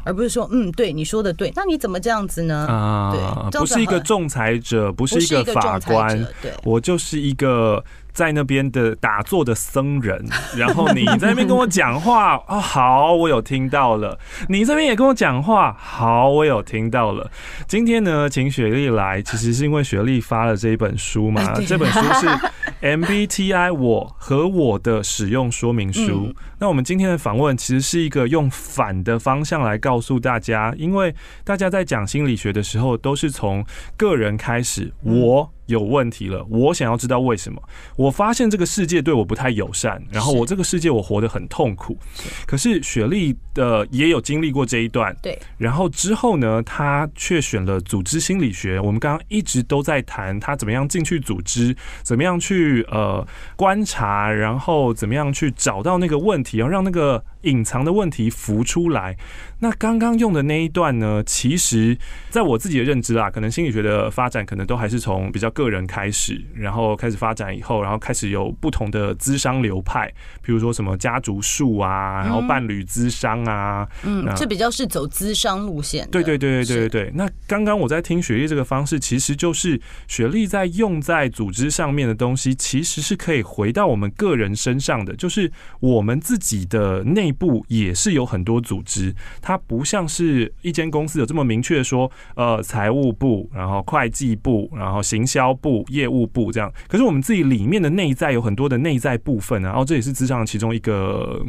Speaker 3: 而不是说，嗯，对，你说的对，那你怎么这样子呢？啊，对，
Speaker 1: 不是一个仲裁者，不是一个法官，对，我就是一个。在那边的打坐的僧人，然后你在那边跟我讲话哦，好，我有听到了。你这边也跟我讲话，好，我有听到了。今天呢，请雪莉来，其实是因为雪莉发了这一本书嘛。这本书是 MBTI 我和我的使用说明书。那我们今天的访问其实是一个用反的方向来告诉大家，因为大家在讲心理学的时候，都是从个人开始，我。有问题了，我想要知道为什么。我发现这个世界对我不太友善，然后我这个世界我活得很痛苦。可是雪莉的也有经历过这一段，对。然后之后呢，她却选了组织心理学。我们刚刚一直都在谈她怎么样进去组织，怎么样去呃观察，然后怎么样去找到那个问题，然后让那个隐藏的问题浮出来。那刚刚用的那一段呢，其实在我自己的认知啦，可能心理学的发展可能都还是从比较个人开始，然后开始发展以后，然后开始有不同的资商流派，比如说什么家族树啊，然后伴侣资商啊，
Speaker 3: 嗯，这比较是走资商路线。
Speaker 1: 对对对对对对对。那刚刚我在听雪莉这个方式，其实就是雪莉在用在组织上面的东西，其实是可以回到我们个人身上的，就是我们自己的内部也是有很多组织。它不像是一间公司有这么明确说，呃，财务部，然后会计部，然后行销部、业务部这样。可是我们自己里面的内在有很多的内在部分啊，然后这也是职场其中一个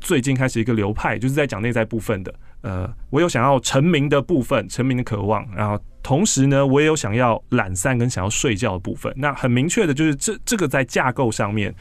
Speaker 1: 最近开始一个流派，就是在讲内在部分的。呃，我有想要成名的部分，成名的渴望，然后同时呢，我也有想要懒散跟想要睡觉的部分。那很明确的就是这这个在架构上面。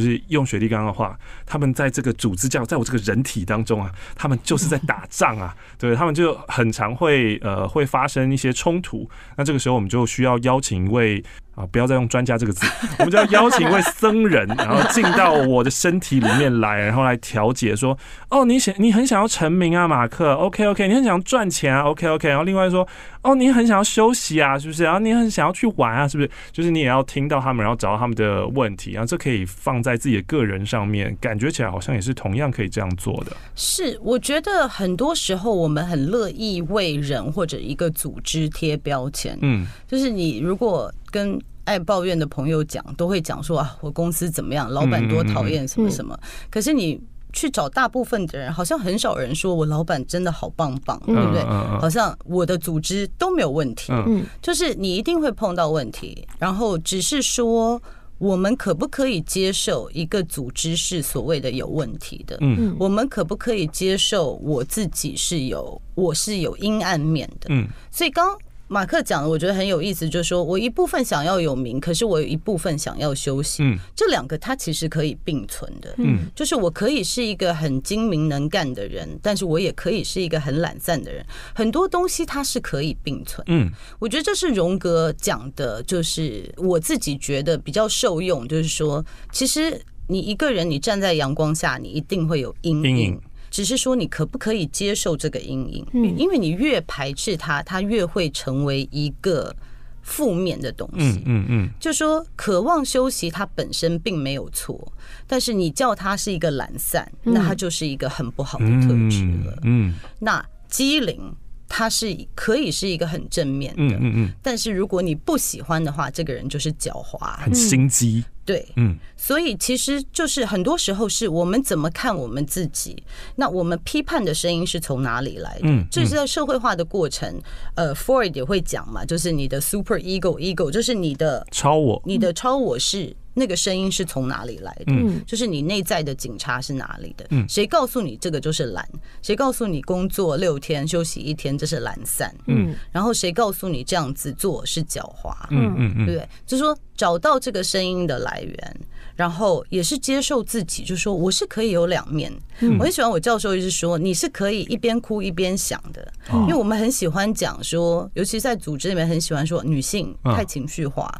Speaker 1: 就是用雪莉刚的话，他们在这个组织架，在我这个人体当中啊，他们就是在打仗啊，对，他们就很常会呃会发生一些冲突。那这个时候我们就需要邀请一位。啊！不要再用“专家”这个字，我们就要邀请一位僧人，然后进到我的身体里面来，然后来调解。说：“哦，你想，你很想要成名啊，马克？OK，OK，你很想要赚钱啊？OK，OK。然后另外说：哦，你很想要休息啊，是不是？然后你很想要去玩啊，是不是？就是你也要听到他们，然后找到他们的问题，然后这可以放在自己的个人上面，感觉起来好像也是同样可以这样做的。
Speaker 3: 是，我觉得很多时候我们很乐意为人或者一个组织贴标签。嗯，就是你如果。跟爱抱怨的朋友讲，都会讲说啊，我公司怎么样，老板多讨厌什么什么。可是你去找大部分的人，好像很少人说我老板真的好棒棒，对不对？好像我的组织都没有问题。嗯，就是你一定会碰到问题，然后只是说我们可不可以接受一个组织是所谓的有问题的？嗯，我们可不可以接受我自己是有我是有阴暗面的？嗯，所以刚。马克讲的我觉得很有意思，就是说我一部分想要有名，可是我有一部分想要休息。嗯，这两个它其实可以并存的。嗯，就是我可以是一个很精明能干的人，但是我也可以是一个很懒散的人。很多东西它是可以并存。嗯，我觉得这是荣格讲的，就是我自己觉得比较受用，就是说，其实你一个人你站在阳光下，你一定会有阴影。只是说你可不可以接受这个阴影？因为你越排斥它，它越会成为一个负面的东西。嗯嗯，就说渴望休息，它本身并没有错，但是你叫它是一个懒散，那它就是一个很不好的特质了。嗯，那机灵，它是可以是一个很正面的。嗯嗯，但是如果你不喜欢的话，这个人就是狡猾、很心机。对，嗯，所以其实就是很多时候是我们怎么看我们自己，那我们批判的声音是从哪里来的？嗯，这是在社会化的过程。呃，Freud 也会讲嘛，就是你的 super ego，ego 就是你的
Speaker 1: 超我，
Speaker 3: 你的超我是。那个声音是从哪里来的？嗯，就是你内在的警察是哪里的？嗯，谁告诉你这个就是懒？谁告诉你工作六天休息一天这是懒散？嗯，然后谁告诉你这样子做是狡猾？嗯嗯嗯，对不对？就是说找到这个声音的来源。然后也是接受自己，就说我是可以有两面。我很喜欢我教授一直说，你是可以一边哭一边想的，因为我们很喜欢讲说，尤其在组织里面很喜欢说女性太情绪化，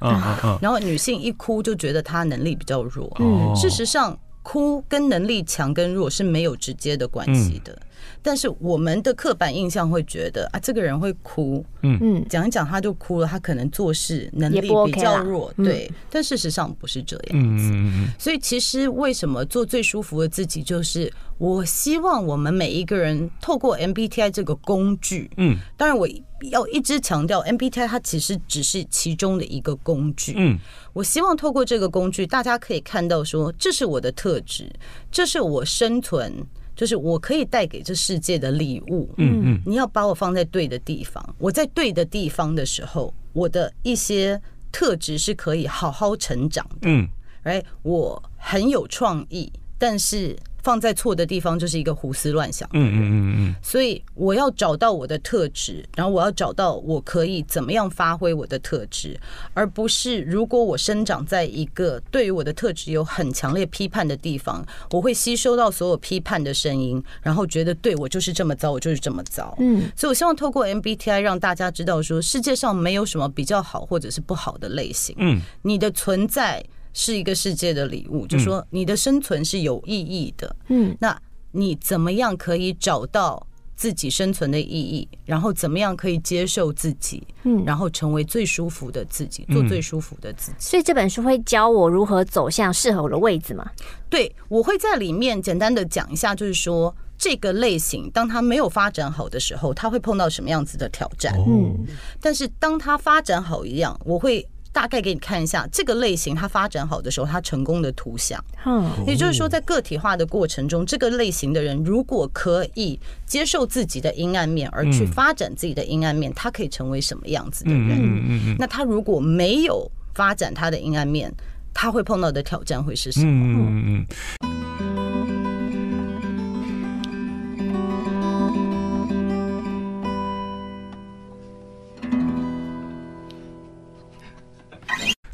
Speaker 3: 然后女性一哭就觉得她能力比较弱。事实上，哭跟能力强跟弱是没有直接的关系的。但是我们的刻板印象会觉得啊，这个人会哭，嗯。嗯，讲一讲他就哭了，他可能做事能力比较弱，对。但事实上不是这样。子，所以其实为什么做最舒服的自己，就是我希望我们每一个人透过 MBTI 这个工具，嗯，当然我要一直强调 MBTI 它其实只是其中的一个工具，嗯，我希望透过这个工具，大家可以看到说，这是我的特质，这是我生存。就是我可以带给这世界的礼物，嗯嗯，你要把我放在对的地方，我在对的地方的时候，我的一些特质是可以好好成长的，嗯，哎，我很有创意，但是。放在错的地方就是一个胡思乱想的人。嗯嗯嗯，所以我要找到我的特质，然后我要找到我可以怎么样发挥我的特质，而不是如果我生长在一个对于我的特质有很强烈批判的地方，我会吸收到所有批判的声音，然后觉得对我就是这么糟，我就是这么糟。嗯，所以我希望透过 MBTI 让大家知道说，世界上没有什么比较好或者是不好的类型。嗯，你的存在。是一个世界的礼物，就说你的生存是有意义的。嗯，那你怎么样可以找到自己生存的意义？然后怎么样可以接受自己？嗯，然后成为最舒服的自己，做最舒服的自己。
Speaker 2: 所以这本书会教我如何走向适合我的位置吗？
Speaker 3: 对，我会在里面简单的讲一下，就是说这个类型当它没有发展好的时候，它会碰到什么样子的挑战？嗯，但是当它发展好一样，我会。大概给你看一下这个类型，它发展好的时候，它成功的图像。嗯，也就是说，在个体化的过程中，这个类型的人如果可以接受自己的阴暗面，而去发展自己的阴暗面，他可以成为什么样子的人？嗯嗯嗯。那他如果没有发展他的阴暗面，他会碰到的挑战会是什么？嗯嗯嗯。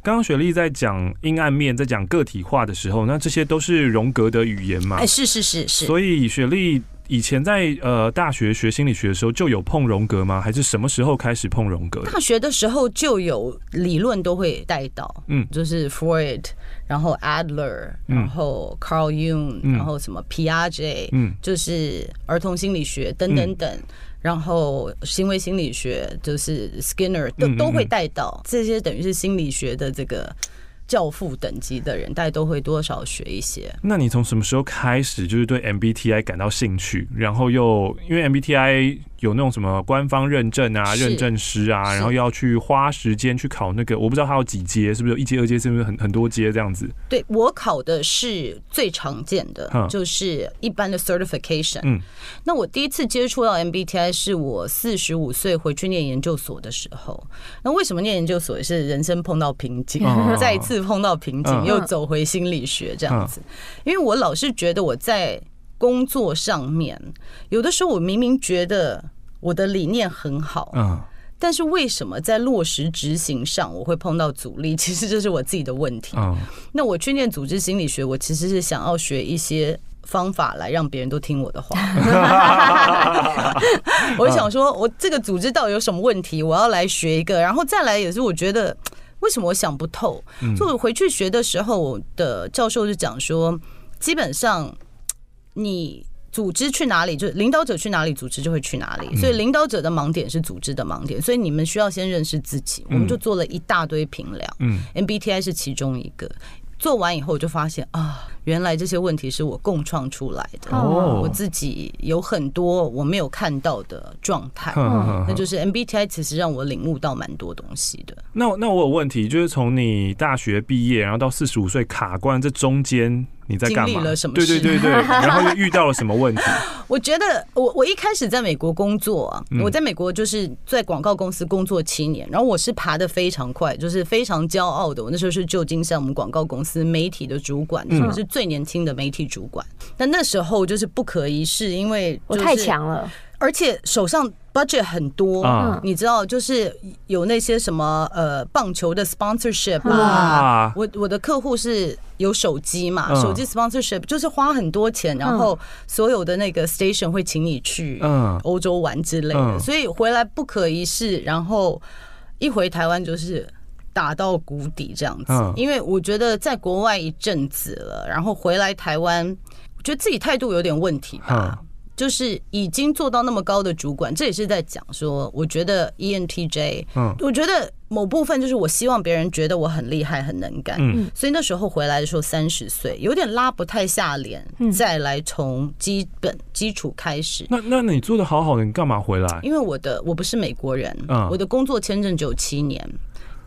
Speaker 1: 刚刚雪莉在讲阴暗面，在讲个体化的时候，那这些都是荣格的语言嘛？
Speaker 3: 哎，是是是是。
Speaker 1: 所以雪莉以前在呃大学学心理学的时候就有碰荣格吗？还是什么时候开始碰荣格？
Speaker 3: 大学的时候就有理论都会带到，嗯，就是 Freud，然后 Adler，然后 Carl Jung，然后什么 Piaget，嗯，就是儿童心理学等等等。然后行为心理学就是 Skinner 都都会带到这些，等于是心理学的这个教父等级的人，大家都会多少学一些。
Speaker 1: 那你从什么时候开始就是对 MBTI 感到兴趣？然后又因为 MBTI 有那种什么官方认证啊、认证师啊，然后要去花时间去考那个，我不知道它有几阶，是不是有一阶、二阶，是不是很很多阶这样子？
Speaker 3: 对，我考的是最常见的，就是一般的 certification。嗯，那我第一次接触到 MBTI 是我四十五岁回去念研究所的时候。那为什么念研究所也是人生碰到瓶颈，再一次碰到瓶颈，又走回心理学这样子？因为我老是觉得我在。工作上面，有的时候我明明觉得我的理念很好，嗯，但是为什么在落实执行上我会碰到阻力？其实这是我自己的问题。嗯，那我去念组织心理学，我其实是想要学一些方法来让别人都听我的话。我想说，我这个组织到底有什么问题？我要来学一个，然后再来也是我觉得为什么我想不透。所以我回去学的时候，我的教授就讲说，基本上。你组织去哪里，就领导者去哪里，组织就会去哪里。所以领导者的盲点是组织的盲点，所以你们需要先认识自己。我们就做了一大堆评量，嗯，MBTI 是其中一个。做完以后，我就发现啊，原来这些问题是我共创出来的。哦，我自己有很多我没有看到的状态，那就是 MBTI 其实让我领悟到蛮多东西的。
Speaker 1: 那那我有问题，就是从你大学毕业，然后到四十五岁卡关这中间。你在经历？
Speaker 3: 了什么
Speaker 1: 对对对对，然后又遇到了什么问题？
Speaker 3: 我觉得我我一开始在美国工作啊，我在美国就是在广告公司工作七年，然后我是爬的非常快，就是非常骄傲的。我那时候是旧金山我们广告公司媒体的主管，我是最年轻的媒体主管。但那时候就是不可一世，因为
Speaker 2: 我太强了，
Speaker 3: 而且手上。budget 很多，嗯、你知道，就是有那些什么呃棒球的 sponsorship 啊，我我的客户是有手机嘛，手机 sponsorship 就是花很多钱，然后所有的那个 station 会请你去欧洲玩之类的，所以回来不可一世，然后一回台湾就是打到谷底这样子，因为我觉得在国外一阵子了，然后回来台湾，我觉得自己态度有点问题吧。就是已经做到那么高的主管，这也是在讲说，我觉得 ENTJ，嗯，我觉得某部分就是我希望别人觉得我很厉害、很能干，嗯，所以那时候回来的时候三十岁，有点拉不太下脸，再来从基本基础开始。
Speaker 1: 那那你做的好好的，你干嘛回来？
Speaker 3: 因为我的我不是美国人，我的工作签证只有七年。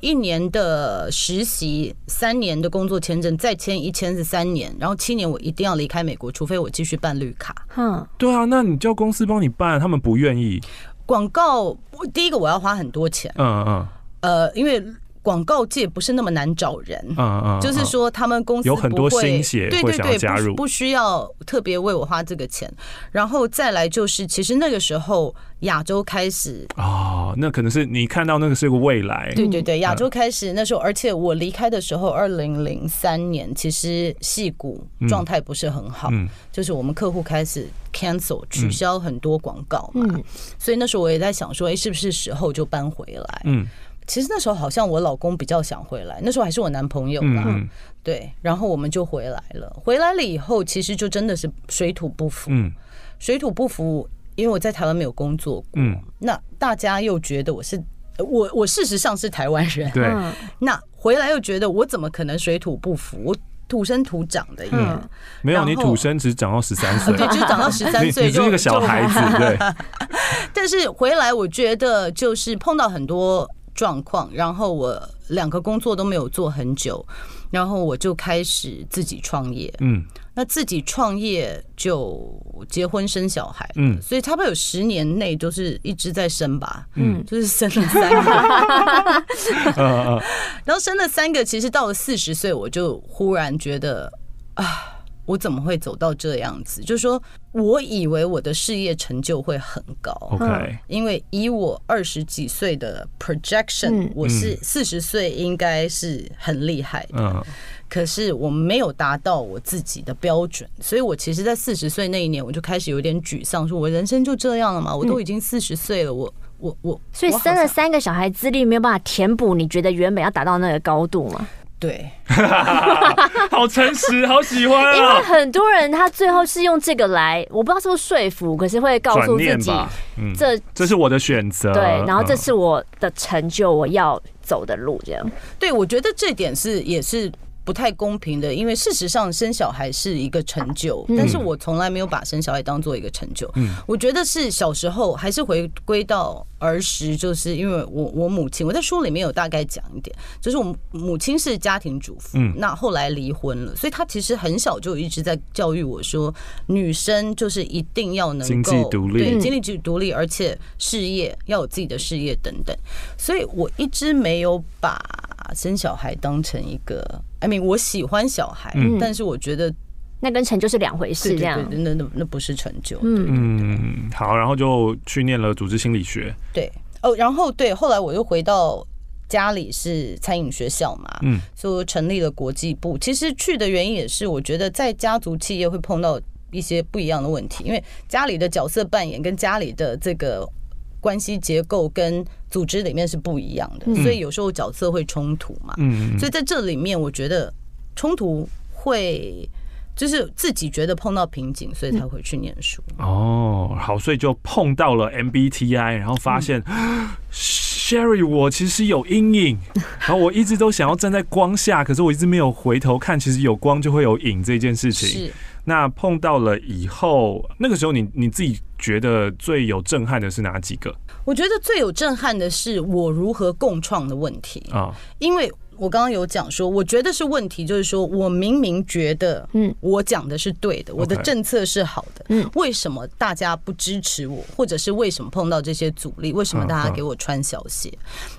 Speaker 3: 一年的实习，三年的工作签证，再签一签是三年，然后七年我一定要离开美国，除非我继续办绿卡。
Speaker 2: 嗯，
Speaker 1: 对啊，那你叫公司帮你办，他们不愿意。
Speaker 3: 广告，第一个我要花很多钱。
Speaker 1: 嗯嗯，
Speaker 3: 呃，因为。广告界不是那么难找人，嗯嗯，就是说他们公司
Speaker 1: 有很多心血，
Speaker 3: 对对对，不不需要特别为我花这个钱。然后再来就是，其实那个时候亚洲开始
Speaker 1: 哦，那可能是你看到那个是个未来，
Speaker 3: 对对对，亚洲开始那时候，而且我离开的时候，二零零三年，其实戏骨状态不是很好，就是我们客户开始 cancel 取消很多广告嘛，所以那时候我也在想说，哎，是不是时候就搬回来？嗯。其实那时候好像我老公比较想回来，那时候还是我男朋友嘛，嗯、对，然后我们就回来了。回来了以后，其实就真的是水土不服，嗯、水土不服，因为我在台湾没有工作过，嗯、那大家又觉得我是我，我事实上是台湾人，
Speaker 1: 对，
Speaker 3: 那回来又觉得我怎么可能水土不服？我土生土长的耶，嗯、
Speaker 1: 没有，你土生只长到十三岁，
Speaker 3: 对，就长到十三岁，
Speaker 1: 就是个小孩子，对。
Speaker 3: 但是回来，我觉得就是碰到很多。状况，然后我两个工作都没有做很久，然后我就开始自己创业。嗯，那自己创业就结婚生小孩。嗯，所以差不多有十年内都是一直在生吧。嗯，就是生了三个。然后生了三个，其实到了四十岁，我就忽然觉得啊。我怎么会走到这样子？就是说，我以为我的事业成就会很高
Speaker 1: ，OK，
Speaker 3: 因为以我二十几岁的 projection，我是四十岁应该是很厉害的，可是我没有达到我自己的标准，所以我其实，在四十岁那一年，我就开始有点沮丧，说我人生就这样了嘛？我都已经四十岁了，我我我，
Speaker 2: 所以生了三个小孩，资历没有办法填补，你觉得原本要达到那个高度吗？
Speaker 3: 对，
Speaker 1: 好诚实，好喜欢啊！
Speaker 2: 因为很多人他最后是用这个来，我不知道是不是说服，可是会告诉自己，
Speaker 1: 嗯，这这是我的选择，
Speaker 2: 对，然后这是我的成就，我要走的路，这样。
Speaker 3: 对，我觉得这点是也是。不太公平的，因为事实上生小孩是一个成就，但是我从来没有把生小孩当做一个成就。嗯，我觉得是小时候还是回归到儿时，就是因为我我母亲，我在书里面有大概讲一点，就是我母亲是家庭主妇，嗯，那后来离婚了，所以她其实很小就一直在教育我说，女生就是一定要能够经济独立，对，经济独立，而且事业要有自己的事业等等，所以我一直没有把生小孩当成一个。I mean, 我喜欢小孩，嗯、但是我觉得
Speaker 2: 那跟成就是两回事，这样，
Speaker 3: 那那那不是成就。
Speaker 1: 嗯嗯，好，然后就去念了组织心理学。
Speaker 3: 对，哦，然后对，后来我又回到家里是餐饮学校嘛，嗯，所以成立了国际部。其实去的原因也是，我觉得在家族企业会碰到一些不一样的问题，因为家里的角色扮演跟家里的这个关系结构跟组织里面是不一样的，所以有时候角色会冲突嘛。嗯，所以在这里面，我觉得冲突会就是自己觉得碰到瓶颈，所以才回去念书。
Speaker 1: 哦，好，所以就碰到了 MBTI，然后发现。嗯 Sherry，我其实有阴影，然后我一直都想要站在光下，可是我一直没有回头看，其实有光就会有影这件事情。是。那碰到了以后，那个时候你你自己觉得最有震撼的是哪几个？
Speaker 3: 我觉得最有震撼的是我如何共创的问题啊，因为。我刚刚有讲说，我觉得是问题，就是说我明明觉得，嗯，我讲的是对的，我的政策是好的，嗯，为什么大家不支持我，或者是为什么碰到这些阻力，为什么大家给我穿小鞋？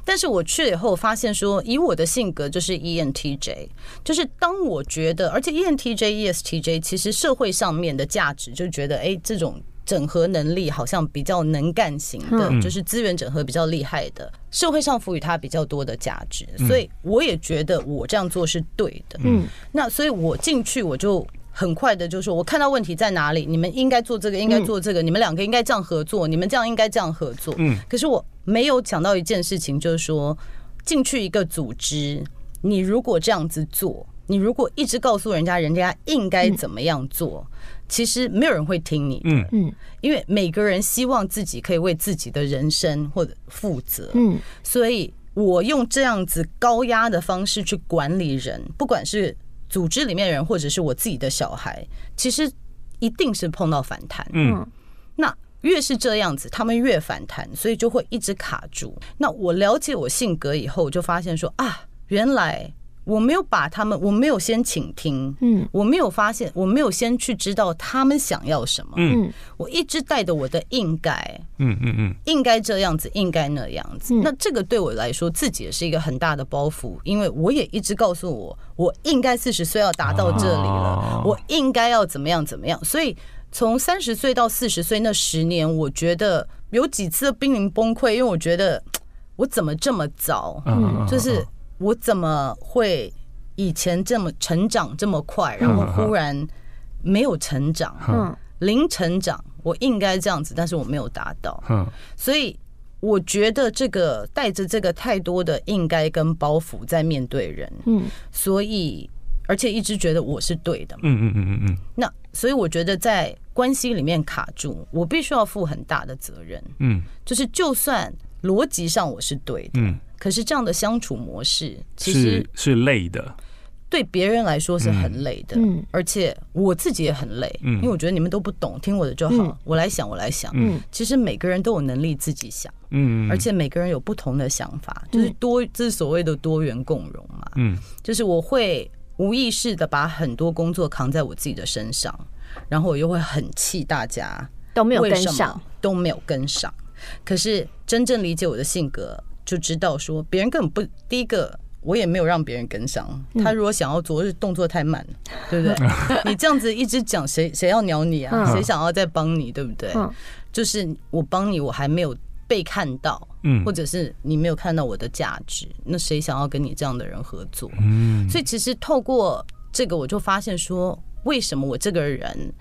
Speaker 3: 但是我去了以后发现说，以我的性格就是 ENTJ，就是当我觉得，而且 ENTJ、ESTJ 其实社会上面的价值就觉得，哎，这种。整合能力好像比较能干型的，就是资源整合比较厉害的，社会上赋予他比较多的价值，所以我也觉得我这样做是对的。嗯，那所以我进去我就很快的就说，我看到问题在哪里，你们应该做这个，应该做这个，你们两个应该这样合作，你们这样应该这样合作。嗯，可是我没有想到一件事情，就是说进去一个组织，你如果这样子做，你如果一直告诉人家人家应该怎么样做。其实没有人会听你的，嗯，因为每个人希望自己可以为自己的人生或者负责，嗯，所以我用这样子高压的方式去管理人，不管是组织里面人或者是我自己的小孩，其实一定是碰到反弹，嗯，那越是这样子，他们越反弹，所以就会一直卡住。那我了解我性格以后，我就发现说啊，原来。我没有把他们，我没有先倾听，嗯，我没有发现，我没有先去知道他们想要什么，嗯，我一直带着我的应该，嗯嗯嗯，应该这样子，应该那样子，那这个对我来说，自己也是一个很大的包袱，因为我也一直告诉我，我应该四十岁要达到这里了，我应该要怎么样怎么样，所以从三十岁到四十岁那十年，我觉得有几次濒临崩溃，因为我觉得我怎么这么早，嗯，就是。我怎么会以前这么成长这么快，然后忽然没有成长，嗯，零成长，我应该这样子，但是我没有达到，嗯，所以我觉得这个带着这个太多的应该跟包袱在面对人，嗯，所以而且一直觉得我是对的，嗯嗯嗯嗯嗯，那所以我觉得在关系里面卡住，我必须要负很大的责任，嗯，就是就算逻辑上我是对的，嗯。可是这样的相处模式其实
Speaker 1: 是是累的，
Speaker 3: 对别人来说是很累的，嗯，而且我自己也很累，嗯，因为我觉得你们都不懂，听我的就好，我来想，我来想，嗯，其实每个人都有能力自己想，嗯，而且每个人有不同的想法，就是多，这是所谓的多元共融嘛，嗯，就是我会无意识的把很多工作扛在我自己的身上，然后我又会很气大家
Speaker 2: 都没有跟上，
Speaker 3: 都没有跟上，可是真正理解我的性格。就知道说别人根本不第一个，我也没有让别人跟上。他如果想要做，是动作太慢，对不对？你这样子一直讲，谁谁要鸟你啊？谁想要再帮你，对不对？就是我帮你，我还没有被看到，或者是你没有看到我的价值，那谁想要跟你这样的人合作？所以其实透过这个，我就发现说，为什么我这个人。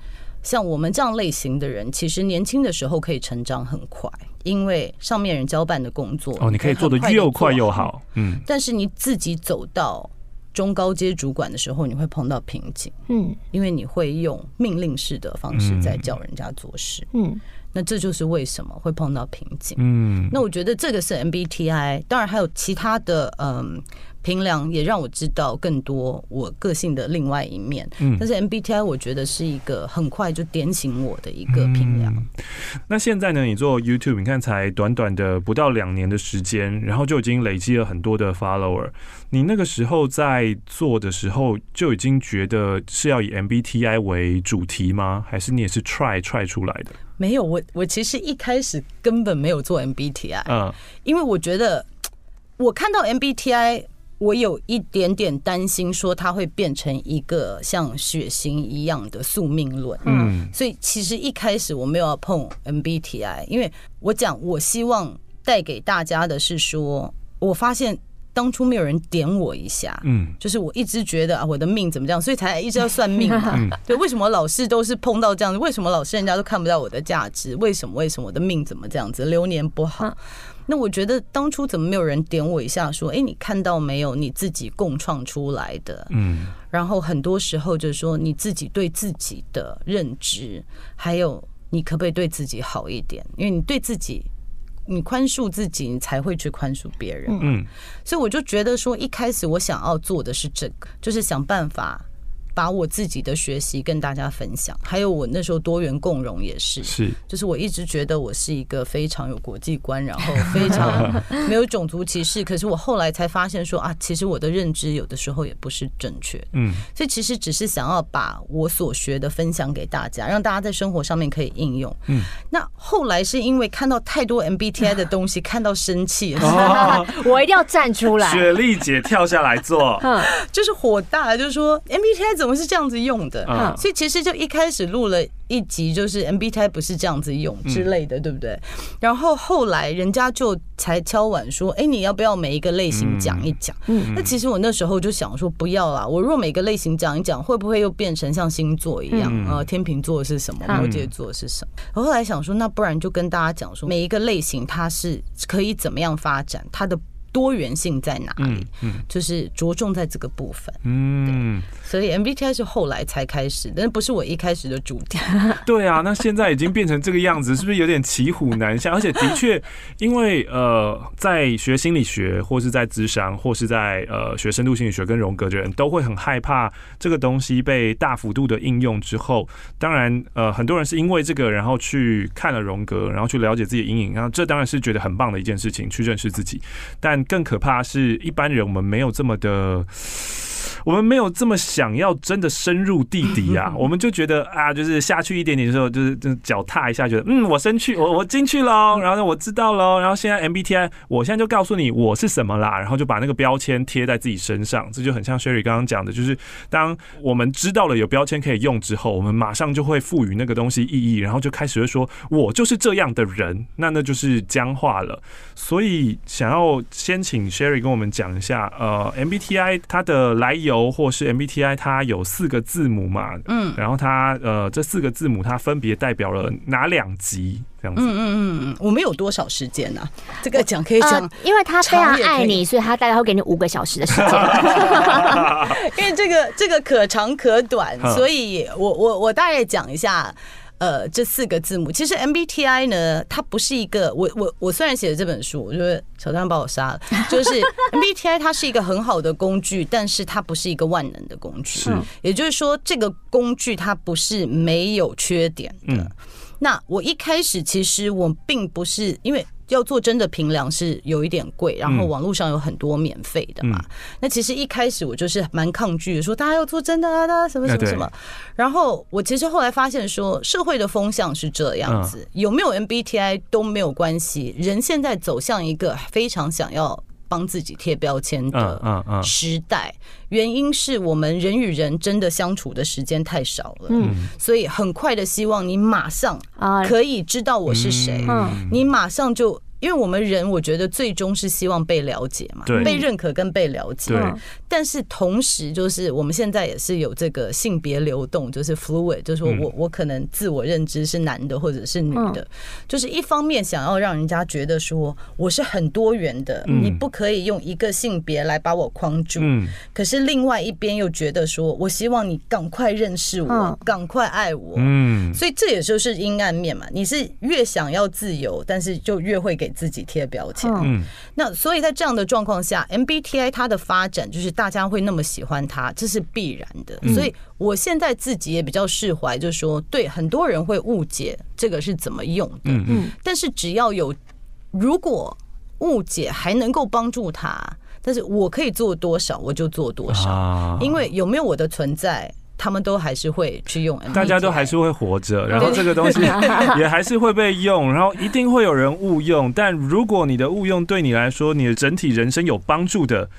Speaker 3: 像我们这样类型的人，其实年轻的时候可以成长很快，因为上面人交办的工作
Speaker 1: 哦，你可以做的又快又好，嗯。
Speaker 3: 但是你自己走到中高阶主管的时候，你会碰到瓶颈，嗯，因为你会用命令式的方式在叫人家做事，嗯。那这就是为什么会碰到瓶颈，嗯。那我觉得这个是 MBTI，当然还有其他的，嗯。评量也让我知道更多我个性的另外一面，嗯，但是 MBTI 我觉得是一个很快就点醒我的一个平凉。
Speaker 1: 嗯。那现在呢？你做 YouTube，你看才短短的不到两年的时间，然后就已经累积了很多的 follower。你那个时候在做的时候就已经觉得是要以 MBTI 为主题吗？还是你也是 try try 出来的？
Speaker 3: 没有，我我其实一开始根本没有做 MBTI，嗯，因为我觉得我看到 MBTI。我有一点点担心，说它会变成一个像血型一样的宿命论。嗯，所以其实一开始我没有要碰 MBTI，因为我讲我希望带给大家的是说，我发现当初没有人点我一下，嗯，就是我一直觉得啊，我的命怎么这样，所以才一直要算命嘛。对，为什么老是都是碰到这样子？为什么老是人家都看不到我的价值？为什么？为什么我的命怎么这样子？流年不好。那我觉得当初怎么没有人点我一下，说：“哎，你看到没有？你自己共创出来的。”嗯。然后很多时候就是说，你自己对自己的认知，还有你可不可以对自己好一点？因为你对自己你宽恕自己，你才会去宽恕别人。嗯，所以我就觉得说，一开始我想要做的是这个，就是想办法。把我自己的学习跟大家分享，还有我那时候多元共融也是，
Speaker 1: 是，
Speaker 3: 就是我一直觉得我是一个非常有国际观，然后非常 没有种族歧视。可是我后来才发现说啊，其实我的认知有的时候也不是正确。嗯，所以其实只是想要把我所学的分享给大家，让大家在生活上面可以应用。嗯，那后来是因为看到太多 MBTI 的东西，看到生气，
Speaker 2: 哦、我一定要站出来。
Speaker 1: 雪莉姐跳下来做，
Speaker 3: 就是火大，就是说 MBTI。怎么是这样子用的？所以其实就一开始录了一集，就是 MBTI 不是这样子用之类的，对不对？然后后来人家就才敲碗说：“哎，你要不要每一个类型讲一讲？”嗯那其实我那时候就想说：“不要啦，我若每个类型讲一讲，会不会又变成像星座一样？呃，天秤座是什么？摩羯座是什么？”我后来想说：“那不然就跟大家讲说，每一个类型它是可以怎么样发展，它的。”多元性在哪里？嗯，就是着重在这个部分。嗯，所以 MBTI 是后来才开始，但不是我一开始的主题。
Speaker 1: 对啊，那现在已经变成这个样子，是不是有点骑虎难下？而且的确，因为呃，在学心理学，或是在智商，或是在呃学深度心理学跟荣格的人，都会很害怕这个东西被大幅度的应用之后。当然，呃，很多人是因为这个，然后去看了荣格，然后去了解自己的阴影，然后这当然是觉得很棒的一件事情，去认识自己。但更可怕是一般人，我们没有这么的。我们没有这么想要真的深入地底啊，我们就觉得啊，就是下去一点点的时候，就是就脚踏一下，觉得嗯，我深去，我我进去了，然后呢，我知道了，然后现在 MBTI，我现在就告诉你我是什么啦，然后就把那个标签贴在自己身上，这就很像 Sherry 刚刚讲的，就是当我们知道了有标签可以用之后，我们马上就会赋予那个东西意义，然后就开始会说我就是这样的人，那那就是僵化了。所以想要先请 Sherry 跟我们讲一下，呃，MBTI 它的来由。或是 MBTI，它有四个字母嘛，嗯，然后它呃这四个字母它分别代表了哪两极这样子？嗯嗯
Speaker 3: 嗯嗯，我们有多少时间呢、啊？这个讲可以讲、呃，
Speaker 2: 因为他非常爱你，所以他大概会给你五个小时的时间。
Speaker 3: 因为这个这个可长可短，所以我我我大概讲一下。呃，这四个字母其实 MBTI 呢，它不是一个我我我虽然写了这本书，我觉得小张把我杀了。就是 MBTI 它是一个很好的工具，但是它不是一个万能的工具。是，也就是说，这个工具它不是没有缺点的。那我一开始其实我并不是因为。要做真的评量是有一点贵，然后网络上有很多免费的嘛。那其实一开始我就是蛮抗拒的，说大家要做真的啊，大家什么什么什么。然后我其实后来发现说，社会的风向是这样子，有没有 MBTI 都没有关系。人现在走向一个非常想要帮自己贴标签的时代，原因是我们人与人真的相处的时间太少了，嗯，所以很快的希望你马上可以知道我是谁，你马上就。因为我们人，我觉得最终是希望被了解嘛，被认可跟被了解。但是同时，就是我们现在也是有这个性别流动，就是 fluid，就是说我我可能自我认知是男的或者是女的，就是一方面想要让人家觉得说我是很多元的，你不可以用一个性别来把我框住。可是另外一边又觉得说我希望你赶快认识我，赶快爱我。嗯，所以这也就是阴暗面嘛。你是越想要自由，但是就越会给。自己贴标签，嗯，那所以在这样的状况下，MBTI 它的发展就是大家会那么喜欢它，这是必然的。所以我现在自己也比较释怀，就是说，对很多人会误解这个是怎么用的，嗯，但是只要有如果误解还能够帮助他，但是我可以做多少我就做多少，因为有没有我的存在。他们都还是会去用，
Speaker 1: 大家都还是会活着，然后这个东西也还是会被用，然后一定会有人误用。但如果你的误用对你来说，你的整体人生有帮助的，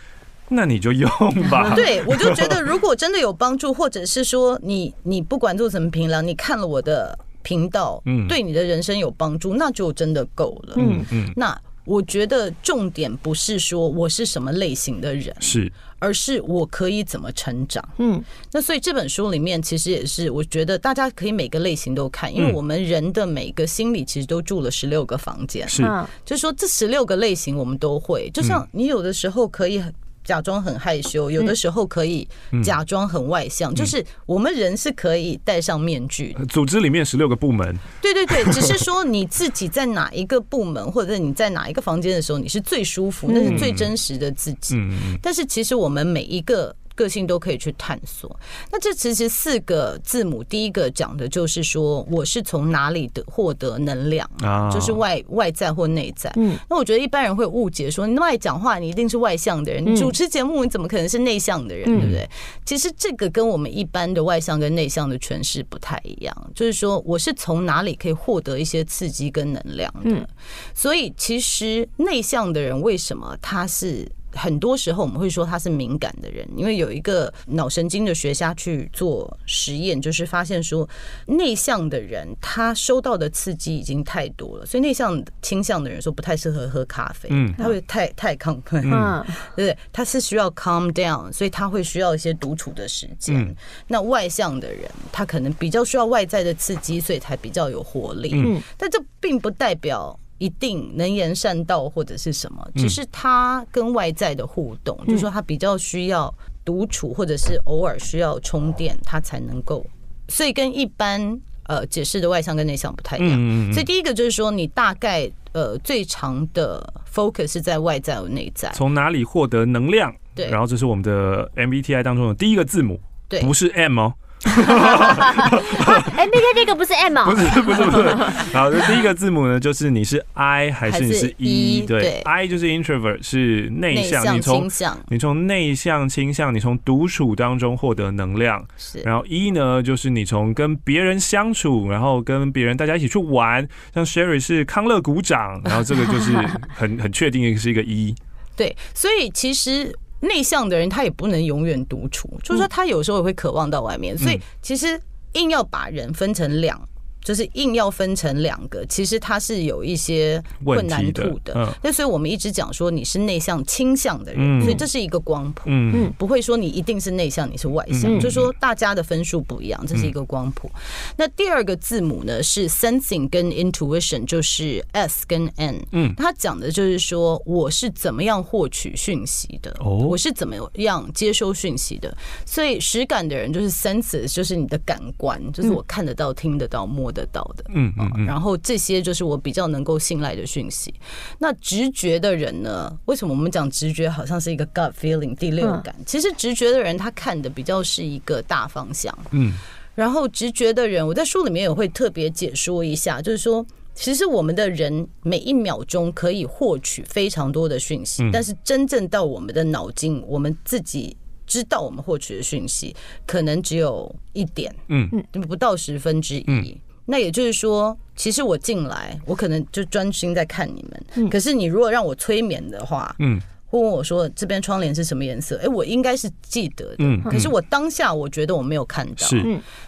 Speaker 1: 那你就用吧。
Speaker 3: 对，我就觉得，如果真的有帮助，或者是说你你不管做什么评量，你看了我的频道，嗯，对你的人生有帮助，那就真的够了。嗯嗯，那。我觉得重点不是说我是什么类型的人，是，而是我可以怎么成长。嗯，那所以这本书里面其实也是，我觉得大家可以每个类型都看，因为我们人的每个心里其实都住了十六个房间，是，就是说这十六个类型我们都会。就像你有的时候可以假装很害羞，有的时候可以假装很外向，嗯、就是我们人是可以戴上面具。
Speaker 1: 组织里面十六个部门，
Speaker 3: 对对对，只是说你自己在哪一个部门，或者你在哪一个房间的时候，你是最舒服，那是最真实的自己。嗯、但是其实我们每一个。个性都可以去探索。那这其实四个字母，第一个讲的就是说，我是从哪里的获得能量啊？就是外外在或内在。嗯，那我觉得一般人会误解说，你爱讲话，你一定是外向的人；你主持节目，你怎么可能是内向的人？对不对？其实这个跟我们一般的外向跟内向的诠释不太一样。就是说，我是从哪里可以获得一些刺激跟能量的？所以，其实内向的人为什么他是？很多时候我们会说他是敏感的人，因为有一个脑神经的学家去做实验，就是发现说内向的人他收到的刺激已经太多了，所以内向倾向的人说不太适合喝咖啡，嗯，他会太太亢奋，嗯，对不对？他是需要 calm down，所以他会需要一些独处的时间。那外向的人他可能比较需要外在的刺激，所以才比较有活力。嗯，但这并不代表。一定能言善道或者是什么，只是他跟外在的互动，就是说他比较需要独处，或者是偶尔需要充电，他才能够。所以跟一般呃解释的外向跟内向不太一样。所以第一个就是说，你大概呃最长的 focus 是在外在和内在，
Speaker 1: 从哪里获得能量？对，然后这是我们的 MBTI 当中的第一个字母，对，不是 M 哦。
Speaker 2: 哎，那个那个不是 M 吗？
Speaker 1: 不是不是不是。好，这第一个字母呢，就是你是 I 还是你是 E？对，I 就是 introvert，是内向。你从你从内向倾向，你从独处当中获得能量。是。然后 E 呢，就是你从跟别人相处，然后跟别人大家一起去玩。像 Sherry 是康乐鼓掌，然后这个就是很 很确定的是一个 E。
Speaker 3: 对，所以其实。内向的人他也不能永远独处，就是说他有时候也会渴望到外面，所以其实硬要把人分成两。就是硬要分成两个，其实它是有一些困难度的。那所以我们一直讲说你是内向倾向的人，所以这是一个光谱，嗯，不会说你一定是内向，你是外向，就是说大家的分数不一样，这是一个光谱。那第二个字母呢是 sensing 跟 intuition，就是 S 跟 N，嗯，它讲的就是说我是怎么样获取讯息的，我是怎么样接收讯息的。所以实感的人就是 senses，就是你的感官，就是我看得到、听得到、摸得到的，嗯嗯，然后这些就是我比较能够信赖的讯息。那直觉的人呢？为什么我们讲直觉好像是一个 gut feeling 第六感？其实直觉的人他看的比较是一个大方向，嗯。然后直觉的人，我在书里面也会特别解说一下，就是说，其实我们的人每一秒钟可以获取非常多的讯息，但是真正到我们的脑筋，我们自己。知道我们获取的讯息可能只有一点，嗯，不到十分之一。那也就是说，其实我进来，我可能就专心在看你们。可是你如果让我催眠的话，嗯，会问我说这边窗帘是什么颜色？哎，我应该是记得的。可是我当下我觉得我没有看到，是，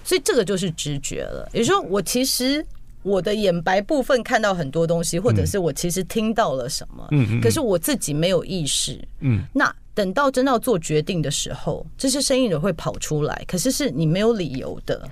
Speaker 3: 所以这个就是直觉了。也就是说，我其实我的眼白部分看到很多东西，或者是我其实听到了什么，嗯，可是我自己没有意识，嗯，那。等到真的要做决定的时候，这些声音也会跑出来，可是是你没有理由的，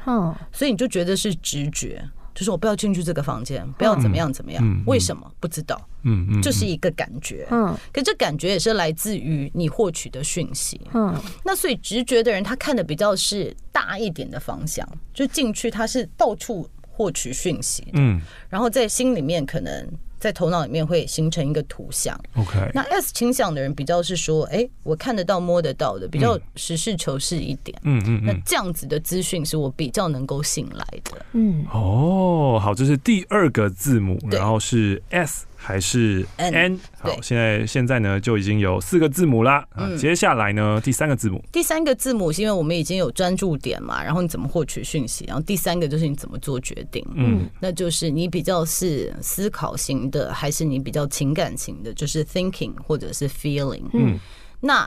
Speaker 3: 所以你就觉得是直觉，就是我不要进去这个房间，不要怎么样怎么样，为什么？不知道？嗯嗯，就是一个感觉，嗯，可这感觉也是来自于你获取的讯息，嗯，那所以直觉的人他看的比较是大一点的方向，就进去他是到处获取讯息，嗯，然后在心里面可能。在头脑里面会形成一个图像。OK，那 S 倾向的人比较是说，哎、欸，我看得到、摸得到的，比较实事求是一点。嗯嗯，那这样子的资讯是我比较能够信赖的。嗯，
Speaker 1: 哦，好，这是第二个字母，然后是 S。还是 N 好，现在现在呢就已经有四个字母啦。嗯，接下来呢第三个字母，
Speaker 3: 第三个字母是因为我们已经有专注点嘛，然后你怎么获取讯息，然后第三个就是你怎么做决定。嗯，那就是你比较是思考型的，还是你比较情感型的，就是 thinking 或者是 feeling。嗯，那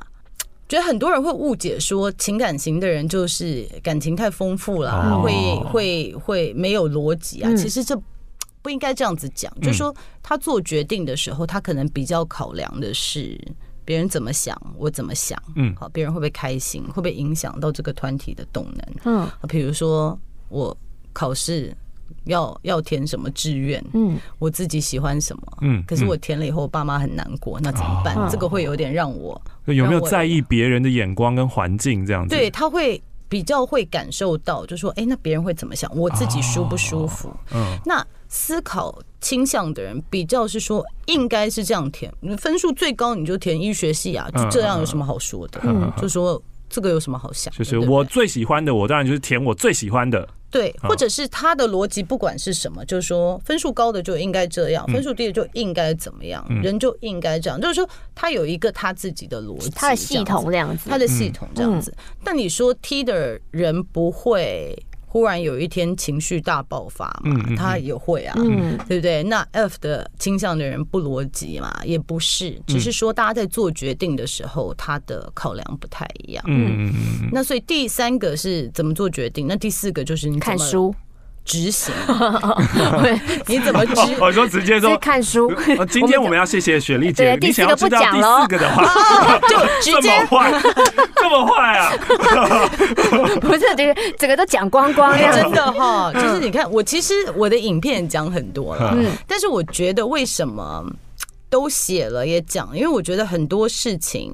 Speaker 3: 觉得很多人会误解说情感型的人就是感情太丰富了，哦，会会会没有逻辑啊。其实这。不应该这样子讲，就是说他做决定的时候，他可能比较考量的是别人怎么想，我怎么想，嗯，好，别人会不会开心，会不会影响到这个团体的动能，嗯，比如说我考试要要填什么志愿，嗯，我自己喜欢什么，嗯，可是我填了以后，我爸妈很难过，那怎么办？这个会有点让我
Speaker 1: 有没有在意别人的眼光跟环境这样子？
Speaker 3: 对，他会比较会感受到，就说，哎，那别人会怎么想？我自己舒不舒服？哦、嗯，那思考倾向的人比较是说，应该是这样填，分数最高你就填医学系啊，就这样有什么好说的？嗯，就说。这个有什么好想？
Speaker 1: 就是我最喜欢的，我当然就是填我最喜欢的。
Speaker 3: 对，或者是他的逻辑，不管是什么，就是说分数高的就应该这样，分数低的就应该怎么样，人就应该这样。就是说他有一个他自己的逻辑，
Speaker 2: 他的系统这样子，
Speaker 3: 他的系统这样子。但你说 T 的人不会。忽然有一天情绪大爆发嘛，他也会啊，对不对？那 F 的倾向的人不逻辑嘛，也不是，只是说大家在做决定的时候，他的考量不太一样。嗯，那所以第三个是怎么做决定？那第四个就是你
Speaker 2: 看书。
Speaker 3: 执行，你怎么执？
Speaker 1: 我说直接说
Speaker 2: 看书。
Speaker 1: 今天我们要谢谢雪莉姐。你想要知道第四个的话，
Speaker 2: 就直接
Speaker 1: 这么坏，这么坏啊！
Speaker 2: 不是，这个整个都讲光光，
Speaker 3: 真的哈。就是你看，我其实我的影片讲很多了，嗯，但是我觉得为什么都写了也讲？因为我觉得很多事情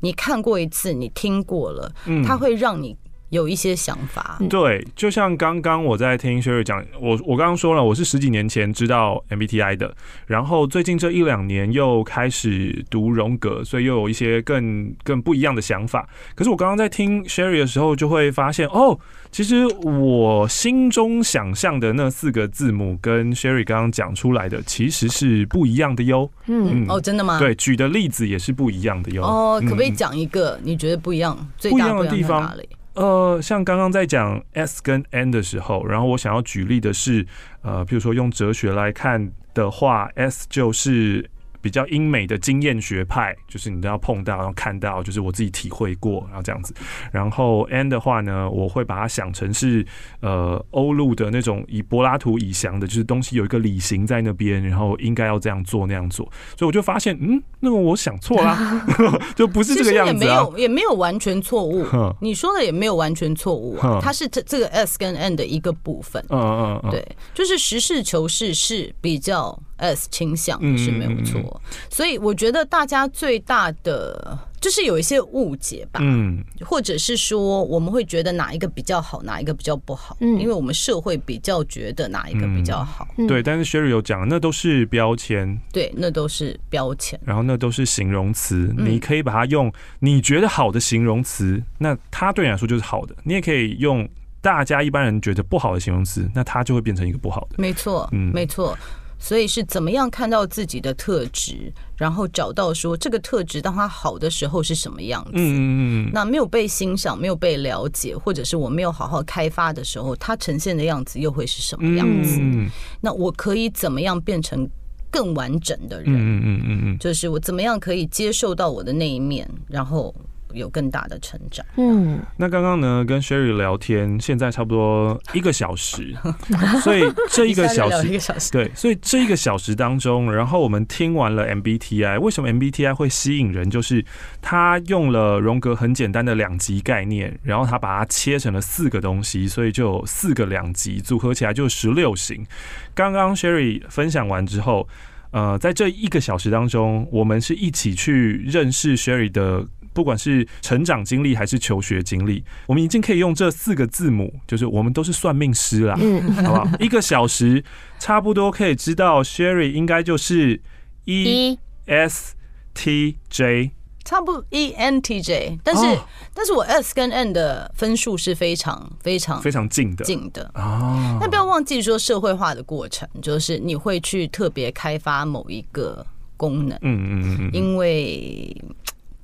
Speaker 3: 你看过一次，你听过了，它会让你。有一些想法，
Speaker 1: 对，就像刚刚我在听 Sherry 讲，我我刚刚说了，我是十几年前知道 MBTI 的，然后最近这一两年又开始读荣格，所以又有一些更更不一样的想法。可是我刚刚在听 Sherry 的时候，就会发现，哦，其实我心中想象的那四个字母跟 Sherry 刚刚讲出来的其实是不一样的哟。
Speaker 3: 嗯，哦，真的吗？
Speaker 1: 对，举的例子也是不一样的哟。
Speaker 3: 哦，可不可以讲一个你觉得不一样、最大不一样的地方哪里？
Speaker 1: 呃，像刚刚在讲 S 跟 N 的时候，然后我想要举例的是，呃，比如说用哲学来看的话，S 就是。比较英美的经验学派，就是你都要碰到，然后看到，就是我自己体会过，然后这样子。然后 N 的话呢，我会把它想成是呃欧陆的那种以柏拉图以降的，就是东西有一个理型在那边，然后应该要这样做那样做。所以我就发现，嗯，那个我想错啦，就不是这个样子啊。
Speaker 3: 也没有也没有完全错误，你说的也没有完全错误啊，它是这这个 S 跟 N 的一个部分。嗯嗯嗯，对，就是实事求是是比较。S 倾向是没有错，所以我觉得大家最大的就是有一些误解吧，嗯，或者是说我们会觉得哪一个比较好，哪一个比较不好，嗯，因为我们社会比较觉得哪一个比较好，
Speaker 1: 对。但是 Sherry 有讲，那都是标签，
Speaker 3: 对，那都是标签，
Speaker 1: 然后那都是形容词，你可以把它用你觉得好的形容词，那它对你来说就是好的，你也可以用大家一般人觉得不好的形容词，那它就会变成一个不好的，
Speaker 3: 没错，嗯，没错。所以是怎么样看到自己的特质，然后找到说这个特质当它好的时候是什么样子？嗯嗯，那没有被欣赏、没有被了解，或者是我没有好好开发的时候，它呈现的样子又会是什么样子？嗯，那我可以怎么样变成更完整的人？嗯嗯嗯嗯，就是我怎么样可以接受到我的那一面，然后。有更大的成长。嗯，
Speaker 1: 那刚刚呢，跟 Sherry 聊天，现在差不多一个小时，所以这一个小时，一个小时，对，所以这一个小时当中，然后我们听完了 MBTI，为什么 MBTI 会吸引人？就是他用了荣格很简单的两极概念，然后他把它切成了四个东西，所以就有四个两极组合起来就十六型。刚刚 Sherry 分享完之后，呃，在这一个小时当中，我们是一起去认识 Sherry 的。不管是成长经历还是求学经历，我们已经可以用这四个字母，就是我们都是算命师啦，嗯，好不好？一个小时差不多可以知道，Sherry 应该就是 E S T J，
Speaker 3: 差不多 E N T J，但是、哦、但是我 S 跟 N 的分数是非常非常
Speaker 1: 非常近的
Speaker 3: 近的哦。但不要忘记说社会化的过程，就是你会去特别开发某一个功能，嗯嗯嗯嗯，因为。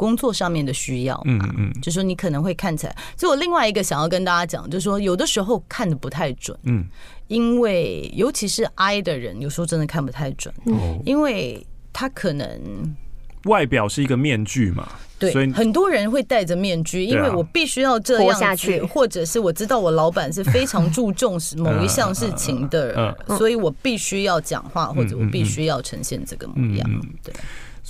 Speaker 3: 工作上面的需要，嗯嗯，就说你可能会看起来，所以我另外一个想要跟大家讲，就是说有的时候看的不太准，嗯，因为尤其是 I 的人，有时候真的看不太准，嗯，因为他可能
Speaker 1: 外表是一个面具嘛，
Speaker 3: 对，所以很多人会戴着面具，因为我必须要这
Speaker 2: 样下去，
Speaker 3: 或者是我知道我老板是非常注重某一项事情的，所以我必须要讲话，或者我必须要呈现这个模样，对。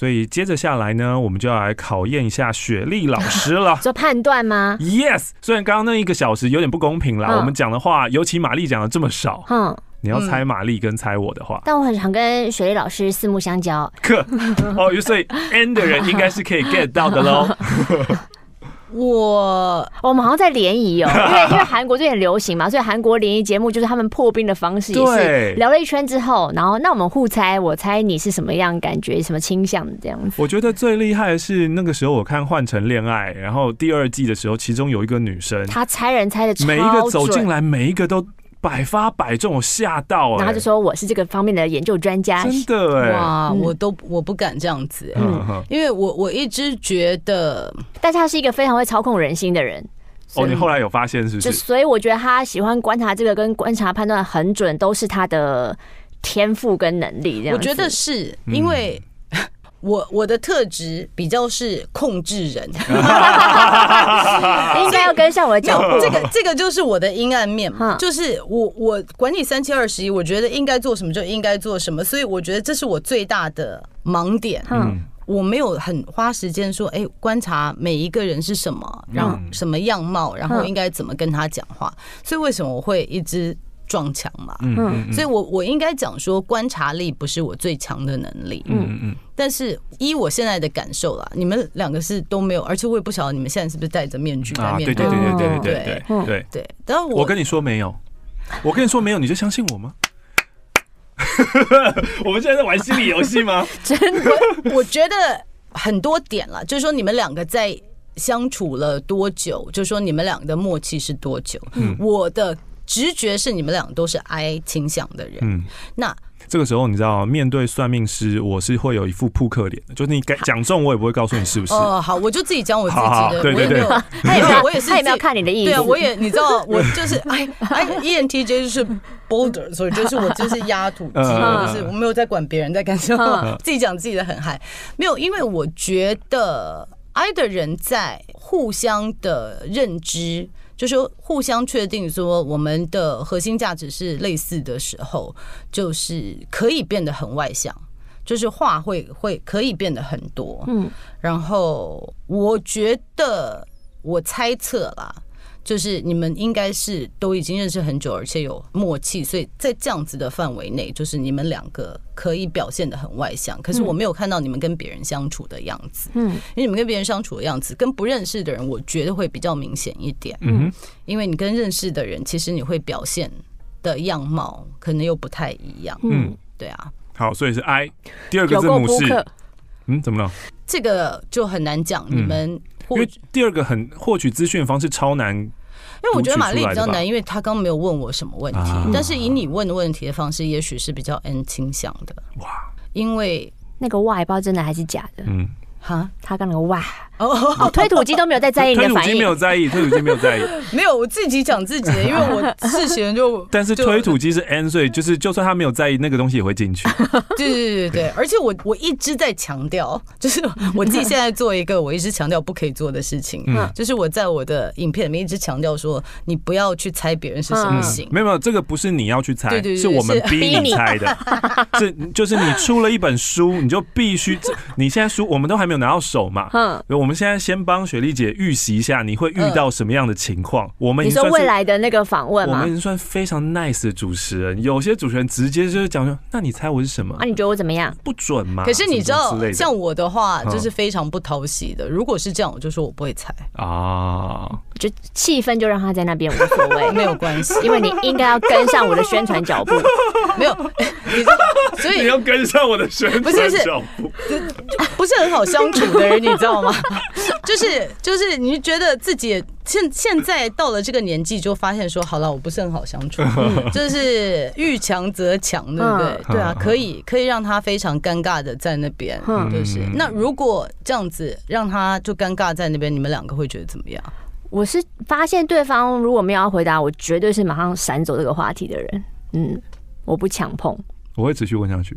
Speaker 1: 所以接着下来呢，我们就要来考验一下雪莉老师了。
Speaker 2: 做判断吗
Speaker 1: ？Yes。虽然刚刚那一个小时有点不公平啦，我们讲的话，尤其玛丽讲的这么少。嗯。你要猜玛丽跟猜我的话，
Speaker 2: 但我很常跟雪莉老师四目相交。
Speaker 1: 可哦，所以 N 的人应该是可以 get 到的喽。
Speaker 3: 我
Speaker 2: 我们好像在联谊哦，因为因为韩国最近很流行嘛，所以韩国联谊节目就是他们破冰的方式，也是聊了一圈之后，然后那我们互猜，我猜你是什么样感觉，什么倾向这样子。
Speaker 1: 我觉得最厉害的是那个时候我看《换成恋爱》，然后第二季的时候，其中有一个女生，
Speaker 2: 她猜人猜的，
Speaker 1: 每一个走进来，每一个都。百发百中，我吓到，
Speaker 2: 然后就说我是这个方面的研究专家，
Speaker 1: 真的哎，
Speaker 3: 哇，我都我不敢这样子，嗯，因为我我一直觉得，
Speaker 2: 但是他是一个非常会操控人心的人。
Speaker 1: 哦，你后来有发现是不是？
Speaker 2: 所以我觉得他喜欢观察这个，跟观察判断很准，都是他的天赋跟能力。这样，
Speaker 3: 我觉得是因为。我我的特质比较是控制人，应
Speaker 2: 该要跟上我的脚步。
Speaker 3: 这个这个就是我的阴暗面嘛，就是我我管你三七二十一，我觉得应该做什么就应该做什么，所以我觉得这是我最大的盲点。嗯，我没有很花时间说，哎，观察每一个人是什么，然后什么样貌，然后应该怎么跟他讲话。所以为什么我会一直撞墙嘛？嗯，所以我我应该讲说，观察力不是我最强的能力。嗯嗯。但是依我现在的感受啦，你们两个是都没有，而且我也不晓得你们现在是不是戴着面具在面对。
Speaker 1: 对对对对对对对对对对。
Speaker 3: 但我
Speaker 1: 我跟你说没有，我跟你说没有，你就相信我吗？我们现在在玩心理游戏吗？
Speaker 3: 真的，我觉得很多点了，就是说你们两个在相处了多久，就是说你们两个的默契是多久？嗯，我的直觉是你们两个都是 I 倾向的人。嗯，那。
Speaker 1: 这个时候，你知道，面对算命师，我是会有一副扑克脸的，就是你讲中，我也不会告诉你是不是。
Speaker 3: 哦，好，我就自己讲我自己的，
Speaker 1: 对对对，
Speaker 2: 他也没有，我也是，他也没有看你的意思。
Speaker 3: 对啊，我也，你知道，我就是 哎哎，ENTJ 就是 boulder，所以就是我就是压土机，就是我没有在管别人在干什么，自己讲自己的很嗨。没有，因为我觉得 I 的人在互相的认知。就是互相确定说我们的核心价值是类似的时候，就是可以变得很外向，就是话会会可以变得很多。嗯，然后我觉得我猜测啦。就是你们应该是都已经认识很久，而且有默契，所以在这样子的范围内，就是你们两个可以表现的很外向。可是我没有看到你们跟别人相处的样子，嗯，因为你们跟别人相处的样子，跟不认识的人，我觉得会比较明显一点，嗯，因为你跟认识的人，其实你会表现的样貌可能又不太一样，嗯，对啊。
Speaker 1: 好，所以是 I，第二个字母是，嗯，怎么了？
Speaker 3: 这个就很难讲，你们。
Speaker 1: 因为第二个很获取资讯的方式超难，因
Speaker 3: 为我觉得玛丽比较难，因为她刚刚没有问我什么问题，但是以你问的问题的方式，也许是比较 N 倾向的。哇，因为
Speaker 2: 那个 Y 不知道真的还是假的。嗯，哈，他刚那个 Y。哦，推土机都没有在在意你的反应，
Speaker 1: 推土机没有在意，推土机没有在意，
Speaker 3: 没有，我自己讲自己的，因为我事前就，
Speaker 1: 但是推土机是 N，所以就是就算他没有在意，那个东西也会进去。
Speaker 3: 对对对对，而且我我一直在强调，就是我自己现在做一个我一直强调不可以做的事情，嗯，就是我在我的影片里面一直强调说，你不要去猜别人是什么型，
Speaker 1: 没有没有，这个不是你要去猜，对对，是我们逼你猜的，是就是你出了一本书，你就必须，你现在书我们都还没有拿到手嘛，嗯，我们现在先帮。雪莉姐预习一下，你会遇到什么样的情况？我们
Speaker 2: 你说未来的那个访问吗？
Speaker 1: 我们已经算非常 nice 的主持人，有些主持人直接就是讲说：“那你猜我是什么？”
Speaker 2: 啊，你觉得我怎么样？
Speaker 1: 不准吗？
Speaker 3: 可是你知道，像我的话就是非常不讨喜的。如果是这样，我就说我不会猜啊，
Speaker 2: 就气氛就让他在那边无所谓，
Speaker 3: 没有关系，
Speaker 2: 因为你应该要跟上我的宣传脚步。
Speaker 3: 没有，你说，所以
Speaker 1: 你要跟上我的宣传脚步，
Speaker 3: 不是很好相处的人，你知道吗？就是。就是你觉得自己现现在到了这个年纪，就发现说好了，我不是很好相处，就是遇强则强，对不对？对啊，可以可以让他非常尴尬的在那边，就是那如果这样子让他就尴尬在那边，你们两个会觉得怎么样？
Speaker 2: 我是发现对方如果没有要回答，我绝对是马上闪走这个话题的人。嗯，我不强碰，
Speaker 1: 我会持续问下去。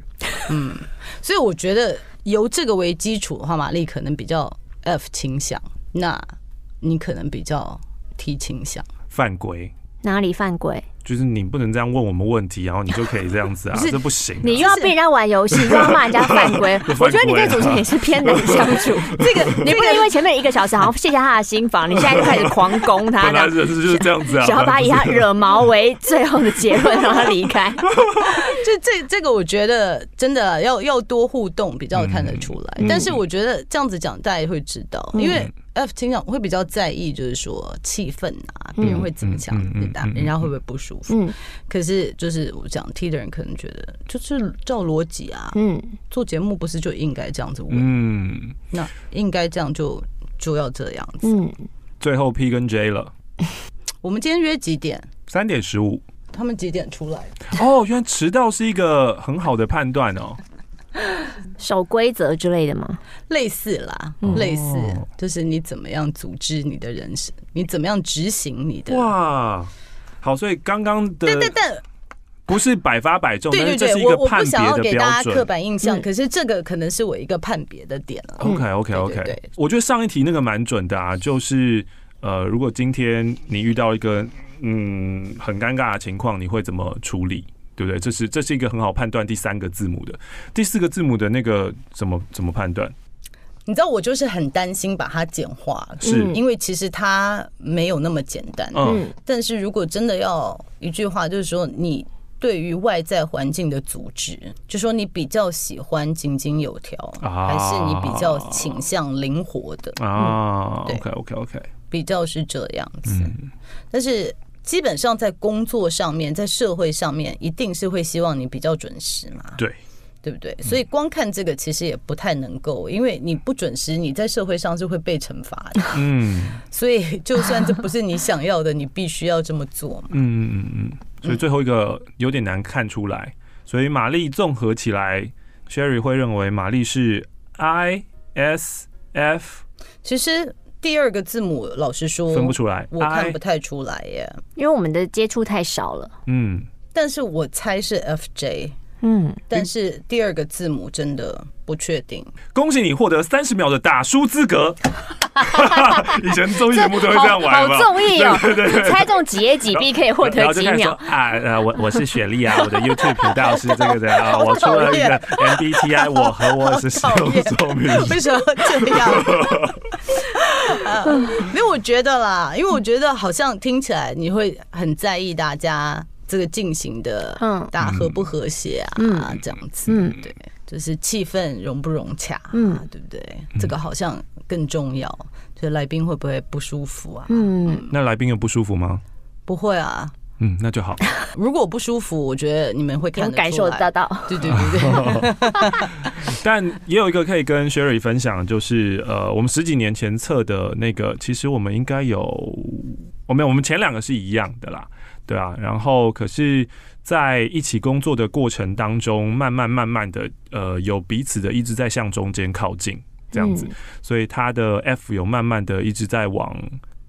Speaker 3: 嗯，所以我觉得由这个为基础的话，玛丽可能比较 F 倾向。那你可能比较 T 倾向，
Speaker 1: 犯规？
Speaker 2: 哪里犯规？
Speaker 1: 就是你不能这样问我们问题，然后你就可以这样子啊，这不行。
Speaker 2: 你又要被人家玩游戏，又要骂人家犯规。我觉得你这主持人也是偏难相处。这个你不能因为前面一个小时好像卸下他的心房，你现在就开始狂攻他。
Speaker 1: 本来人就是这样子啊，
Speaker 2: 想要把他以他惹毛为最后的结论，让他离开。
Speaker 3: 就这这个，我觉得真的要要多互动，比较看得出来。但是我觉得这样子讲，大家会知道，因为。F 经常会比较在意，就是说气氛啊，别人会怎么讲，对吧？人家会不会不舒服？嗯，可是就是我讲 T 的人可能觉得，就是照逻辑啊，嗯，做节目不是就应该这样子问？嗯，那应该这样就就要这样子。嗯，
Speaker 1: 最后 P 跟 J 了，
Speaker 3: 我们今天约几点？
Speaker 1: 三点十五。
Speaker 3: 他们几点出来？
Speaker 1: 哦，原来迟到是一个很好的判断哦。
Speaker 2: 守规则之类的吗？
Speaker 3: 类似啦，类似就是你怎么样组织你的人生，你怎么样执行你的。
Speaker 1: 哇，好，所以刚刚的
Speaker 3: 对对对，
Speaker 1: 不是百发百中，
Speaker 3: 对对对，
Speaker 1: 我
Speaker 3: 我不想要给大家刻板印象，可是这个可能是我一个判别的点了。
Speaker 1: OK OK OK，我觉得上一题那个蛮准的啊，就是呃，如果今天你遇到一个嗯很尴尬的情况，你会怎么处理？对不对？这是这是一个很好判断第三个字母的，第四个字母的那个怎么怎么判断？
Speaker 3: 你知道我就是很担心把它简化，是因为其实它没有那么简单。嗯，但是如果真的要一句话，就是说你对于外在环境的组织，就说你比较喜欢井井有条，还是你比较倾向灵活的
Speaker 1: 啊？对，OK OK OK，
Speaker 3: 比较是这样子，但是。基本上在工作上面，在社会上面，一定是会希望你比较准时嘛？
Speaker 1: 对，
Speaker 3: 对不对？所以光看这个其实也不太能够，因为你不准时，你在社会上是会被惩罚的。嗯，所以就算这不是你想要的，你必须要这么做嘛。
Speaker 1: 嗯嗯嗯。所以最后一个有点难看出来，所以玛丽综合起来，Sherry 会认为玛丽是 I S F。
Speaker 3: 其实。第二个字母，老实说
Speaker 1: 分不出来，
Speaker 3: 我看不太出来耶，
Speaker 2: 因为我们的接触太少了。
Speaker 1: 嗯，
Speaker 3: 但是我猜是 FJ。嗯，但是第二个字母真的不确定。
Speaker 1: 恭喜你获得三十秒的打书资格。以前综艺节目都会这样玩，
Speaker 2: 好综艺哦！对对对，猜中几 A 几 B 可以获得几秒
Speaker 1: 啊？呃，我我是雪莉啊，我的 YouTube 频道是这个的啊，我出了一个 MBTI，我和我是使用说明。
Speaker 3: 为什么这样？因为我觉得啦，因为我觉得好像听起来你会很在意大家。这个进行的，嗯，大家和不和谐啊？嗯，这样子，嗯，对，就是气氛融不融洽，嗯，对不对？这个好像更重要，就是来宾会不会不舒服啊？
Speaker 1: 嗯，那来宾有不舒服吗？
Speaker 3: 不会啊，
Speaker 1: 嗯，那就好。
Speaker 3: 如果不舒服，我觉得你们会看
Speaker 2: 感受得到，
Speaker 3: 对对对对。
Speaker 1: 但也有一个可以跟 Sherry 分享，就是呃，我们十几年前测的那个，其实我们应该有，我们我们前两个是一样的啦。对啊，然后可是，在一起工作的过程当中，慢慢慢慢的，呃，有彼此的一直在向中间靠近，这样子，嗯、所以他的 F 有慢慢的一直在往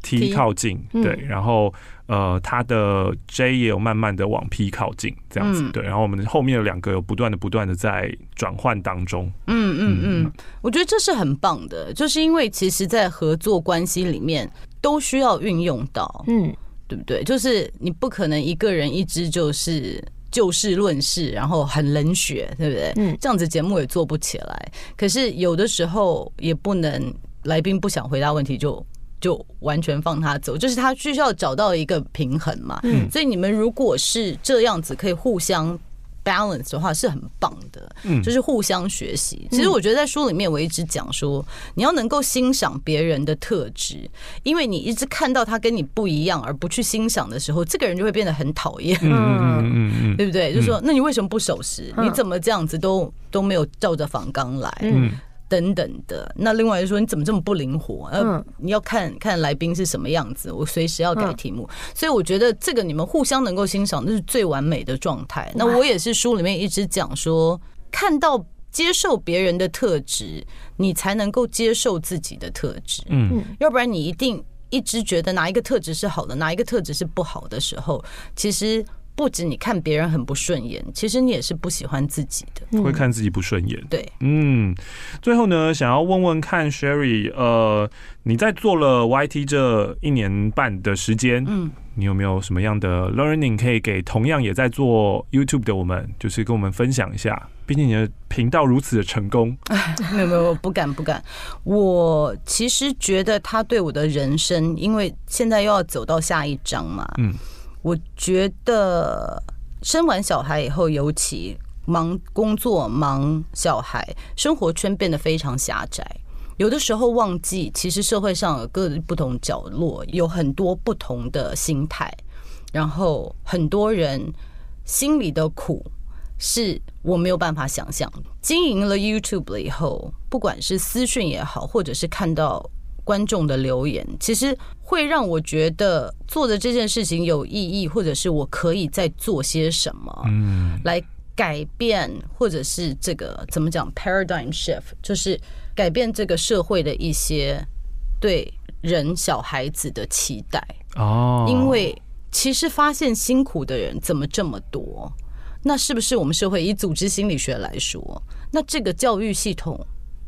Speaker 1: T 靠近?对，然后呃，他的 J 也有慢慢的往 P 靠近，这样子，嗯、对，然后我们后面的两个有不断的不断的在转换当中，
Speaker 3: 嗯嗯。嗯，我觉得这是很棒的，就是因为其实，在合作关系里面都需要运用到，嗯。对不对？就是你不可能一个人一直就是就事论事，然后很冷血，对不对？嗯，这样子节目也做不起来。可是有的时候也不能来宾不想回答问题就就完全放他走，就是他需要找到一个平衡嘛。嗯，所以你们如果是这样子，可以互相。Balance 的话是很棒的，嗯，就是互相学习。其实我觉得在书里面我一直讲说，你要能够欣赏别人的特质，因为你一直看到他跟你不一样而不去欣赏的时候，这个人就会变得很讨厌，嗯嗯嗯，对不对？就是说，那你为什么不守时？你怎么这样子都都没有照着房纲来？嗯。等等的，那另外就说你怎么这么不灵活？呃，你要看看来宾是什么样子，我随时要改题目。所以我觉得这个你们互相能够欣赏，那是最完美的状态。那我也是书里面一直讲说，看到接受别人的特质，你才能够接受自己的特质。嗯，要不然你一定一直觉得哪一个特质是好的，哪一个特质是不好的时候，其实。不止你看别人很不顺眼，其实你也是不喜欢自己的，
Speaker 1: 会看自己不顺眼。
Speaker 3: 对，
Speaker 1: 嗯。最后呢，想要问问看，Sherry，呃，你在做了 YT 这一年半的时间，嗯，你有没有什么样的 learning 可以给同样也在做 YouTube 的我们，就是跟我们分享一下？毕竟你的频道如此的成功，
Speaker 3: 没有没有，不敢不敢。我其实觉得他对我的人生，因为现在又要走到下一章嘛，嗯。我觉得生完小孩以后，尤其忙工作、忙小孩，生活圈变得非常狭窄。有的时候忘记，其实社会上有各不同角落，有很多不同的心态，然后很多人心里的苦是我没有办法想象。经营了 YouTube 了以后，不管是私讯也好，或者是看到。观众的留言其实会让我觉得做的这件事情有意义，或者是我可以再做些什么，嗯，来改变，或者是这个怎么讲 paradigm shift，就是改变这个社会的一些对人小孩子的期待哦。因为其实发现辛苦的人怎么这么多？那是不是我们社会以组织心理学来说，那这个教育系统？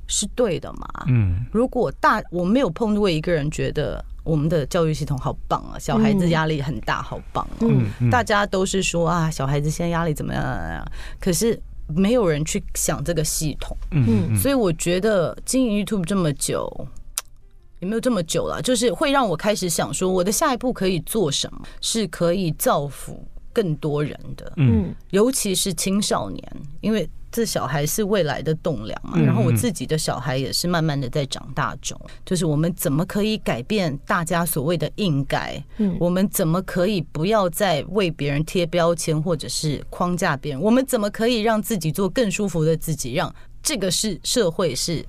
Speaker 3: 是对的嘛？嗯，如果大我没有碰过一个人觉得我们的教育系统好棒啊，小孩子压力很大，好棒啊。嗯，大家都是说啊，小孩子现在压力怎么样？可是没有人去想这个系统。嗯，所以我觉得经营 YouTube 这么久，也没有这么久了，就是会让我开始想说，我的下一步可以做什么，是可以造福更多人的。嗯，尤其是青少年，因为。这小孩是未来的栋梁嘛，然后我自己的小孩也是慢慢的在长大中。就是我们怎么可以改变大家所谓的应该？嗯，我们怎么可以不要再为别人贴标签或者是框架别人？我们怎么可以让自己做更舒服的自己？让这个是社会是。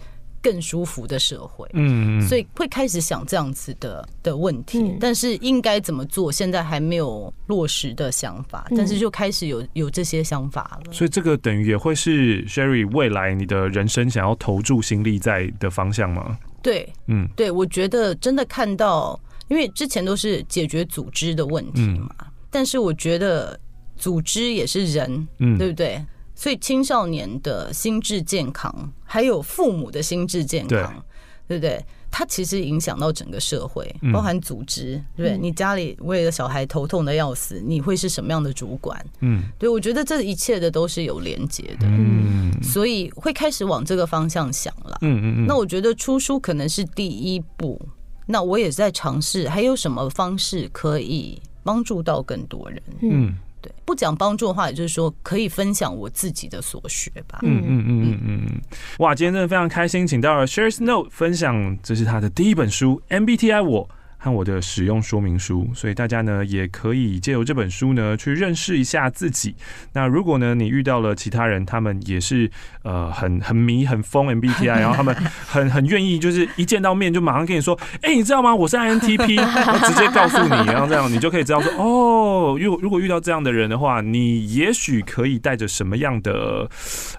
Speaker 3: 更舒服的社会，嗯，所以会开始想这样子的的问题，但是应该怎么做，现在还没有落实的想法，但是就开始有有这些想法了。
Speaker 1: 所以这个等于也会是 Sherry 未来你的人生想要投注心力在的方向吗？
Speaker 3: 对，嗯，对，我觉得真的看到，因为之前都是解决组织的问题嘛，但是我觉得组织也是人，嗯，对不对？所以青少年的心智健康，还有父母的心智健康，对不对？它其实影响到整个社会，包含组织，对对？你家里为了小孩头痛的要死，你会是什么样的主管？嗯，对，我觉得这一切的都是有连接的，嗯，所以会开始往这个方向想了，嗯嗯嗯。那我觉得出书可能是第一步，那我也在尝试，还有什么方式可以帮助到更多人？嗯。对不讲帮助的话，也就是说可以分享我自己的所学吧。嗯嗯嗯嗯嗯。
Speaker 1: 哇，今天真的非常开心，请到了 Shares Note 分享，这是他的第一本书 MBTI 我。和我的使用说明书，所以大家呢也可以借由这本书呢去认识一下自己。那如果呢你遇到了其他人，他们也是呃很很迷很疯 MBTI，然后他们很很愿意就是一见到面就马上跟你说，哎、欸，你知道吗？我是 INTP，直接告诉你，然后这样你就可以知道说，哦，如果如果遇到这样的人的话，你也许可以带着什么样的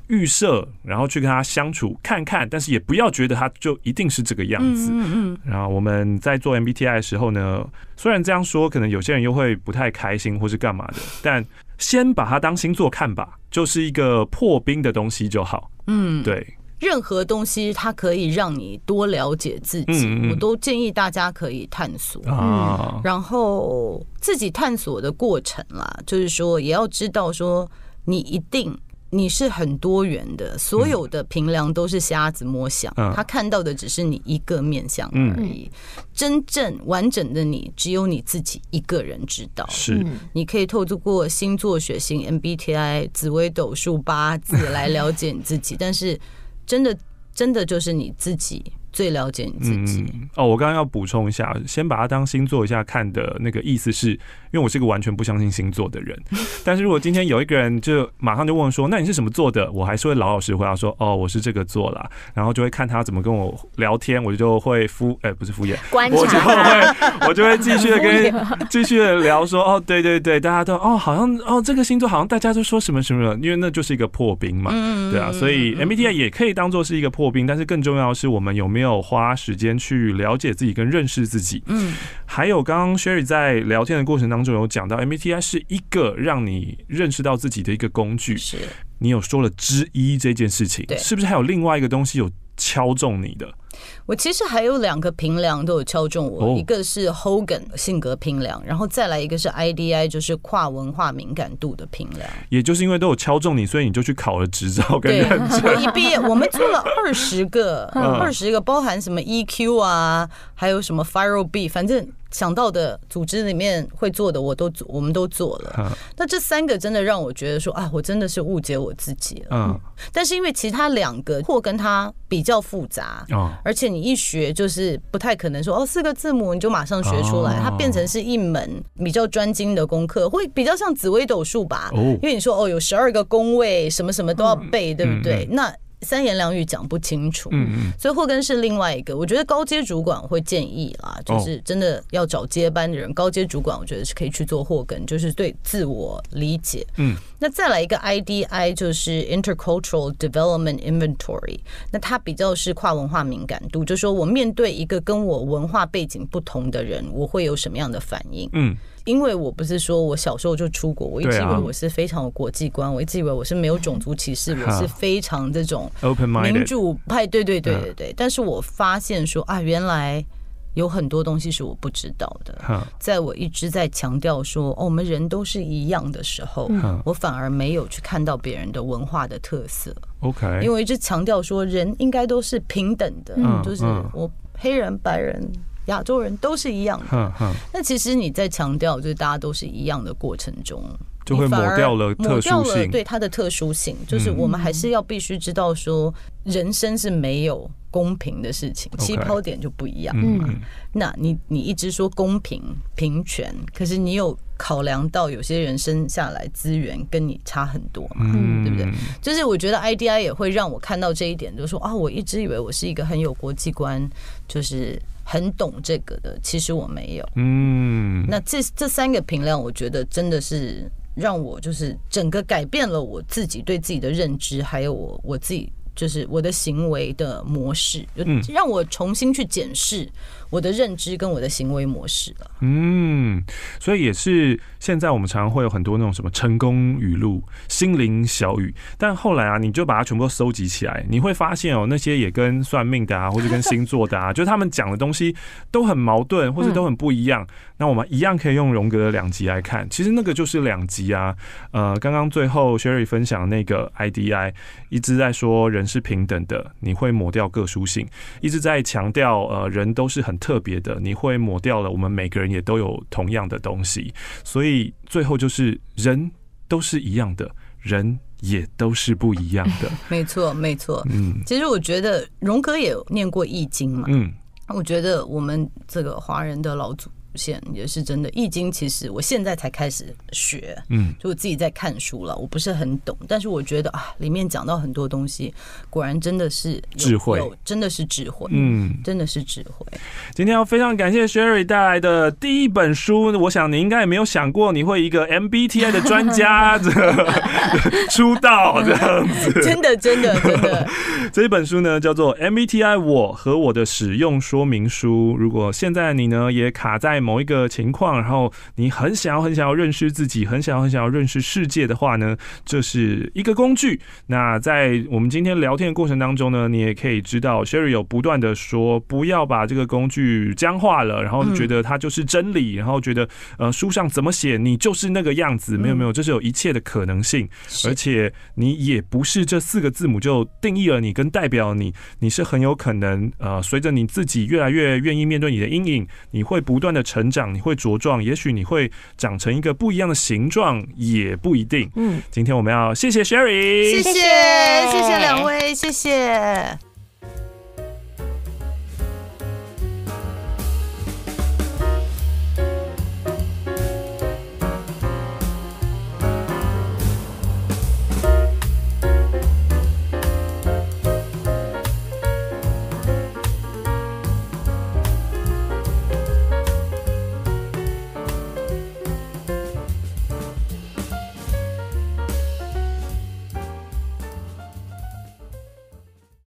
Speaker 1: 预设，然后去跟他相处看看，但是也不要觉得他就一定是这个样子。嗯嗯。然后我们在做 MBTI。的时候呢，虽然这样说，可能有些人又会不太开心，或是干嘛的，但先把它当星座看吧，就是一个破冰的东西就好。嗯，对，
Speaker 3: 任何东西它可以让你多了解自己，嗯嗯，我都建议大家可以探索。嗯，然后自己探索的过程啦，就是说也要知道说你一定。你是很多元的，所有的平梁都是瞎子摸象，嗯，他看到的只是你一个面相而已。嗯，真正完整的你，只有你自己一个人知道。
Speaker 1: 是，
Speaker 3: 你可以透过星座、血型、MBTI、紫微斗数、八字来了解你自己，但是真的，真的就是你自己。最了解你自己。
Speaker 1: 嗯、哦，我刚刚要补充一下，先把它当星座一下看的那个意思是，因为我是个完全不相信星座的人。但是如果今天有一个人就马上就问说，那你是什么座的？我还是会老老实实回答说，哦，我是这个座啦。然后就会看他怎么跟我聊天，我就会敷，哎、欸，不是敷衍，我就会，我就会继续的跟继续的聊说，哦，对对对，大家都哦，好像哦，这个星座好像大家都说什么什么，因为那就是一个破冰嘛，对啊，所以 MBTI 也可以当做是一个破冰，但是更重要的是我们有没有。没有花时间去了解自己跟认识自己？嗯，还有刚刚 Sherry 在聊天的过程当中有讲到，MBTI 是一个让你认识到自己的一个工具。
Speaker 3: 是，
Speaker 1: 你有说了之一这件事情，是不是还有另外一个东西有敲中你的？
Speaker 3: 我其实还有两个评量都有敲中我，一个是 Hogan 性格评量，然后再来一个是 IDI，就是跨文化敏感度的评量。
Speaker 1: 也就是因为都有敲中你，所以你就去考了执照跟认证。
Speaker 3: 我一毕业，我们做了二十个，二十个包含什么 EQ 啊，还有什么 Fire B，反正。想到的组织里面会做的，我都做，我们都做了。那这三个真的让我觉得说啊，我真的是误解我自己了。嗯，但是因为其他两个或跟它比较复杂，而且你一学就是不太可能说哦，四个字母你就马上学出来，它变成是一门比较专精的功课，会比较像紫微斗数吧。因为你说哦，有十二个宫位，什么什么都要背，对不对？那。三言两语讲不清楚，嗯嗯，所以霍根是另外一个。我觉得高阶主管会建议啦，就是真的要找接班的人。高阶主管我觉得是可以去做霍根，就是对自我理解。嗯，那再来一个 IDI 就是 Intercultural Development Inventory，那它比较是跨文化敏感度，就是说我面对一个跟我文化背景不同的人，我会有什么样的反应？嗯。因为我不是说我小时候就出国，我一直以为我是非常有国际观，我一直以为我是没有种族歧视，我是非常这种民主派，对对对对对。但是我发现说啊，原来有很多东西是我不知道的。在我一直在强调说哦，我们人都是一样的时候，我反而没有去看到别人的文化的特色。OK，因为我一直强调说人应该都是平等的，就是我黑人、白人。亚洲人都是一样的，那其实你在强调，就是大家都是一样的过程中，
Speaker 1: 就会抹掉了特殊性。
Speaker 3: 对它的特殊性，就是我们还是要必须知道说，人生是没有公平的事情，起跑点就不一样。嗯，那你你一直说公平平权，可是你有考量到有些人生下来资源跟你差很多嘛？嗯，对不对？就是我觉得 IDI 也会让我看到这一点，就是说啊，我一直以为我是一个很有国际观，就是。很懂这个的，其实我没有。嗯，那这这三个评量，我觉得真的是让我就是整个改变了我自己对自己的认知，还有我我自己就是我的行为的模式，就让我重新去检视。我的认知跟我的行为模式了，
Speaker 1: 嗯，所以也是现在我们常常会有很多那种什么成功语录、心灵小语，但后来啊，你就把它全部都收集起来，你会发现哦，那些也跟算命的啊，或者跟星座的啊，就是他们讲的东西都很矛盾，或者都很不一样。那我们一样可以用荣格的两极来看，其实那个就是两极啊。呃，刚刚最后 Sherry 分享那个 IDI 一直在说人是平等的，你会抹掉个殊性，一直在强调呃人都是很。特别的，你会抹掉了。我们每个人也都有同样的东西，所以最后就是人都是一样的，人也都是不一样的。
Speaker 3: 没错，没错。嗯，其实我觉得荣格也有念过《易经》嘛。嗯，我觉得我们这个华人的老祖。现也是真的，《易经》其实我现在才开始学，嗯，就我自己在看书了，我不是很懂，但是我觉得啊，里面讲到很多东西，果然真的是
Speaker 1: 智慧，
Speaker 3: 真的是智慧，嗯，真的是智慧。
Speaker 1: 今天要非常感谢 Sherry 带来的第一本书，我想你应该也没有想过你会一个 MBTI 的专家 这出道这样子，
Speaker 3: 真的真的真的。
Speaker 1: 这一本书呢叫做 MBTI 我和我的使用说明书。如果现在你呢也卡在某一个情况，然后你很想要、很想要认识自己，很想要、很想要认识世界的话呢，这是一个工具。那在我们今天聊天的过程当中呢，你也可以知道，Sherry 有不断的说，不要把这个工具僵化了，然后觉得它就是真理，然后觉得呃书上怎么写，你就是那个样子。没有没有，这是有一切的可能性，而且你也不是这四个字母就定义了你跟代表你，你是很有可能呃随着你自己越来越愿意面对你的阴影，你会不断的成。成长，你会茁壮，也许你会长成一个不一样的形状，也不一定。嗯，今天我们要谢谢 Sherry，
Speaker 3: 谢谢谢谢两位，谢谢。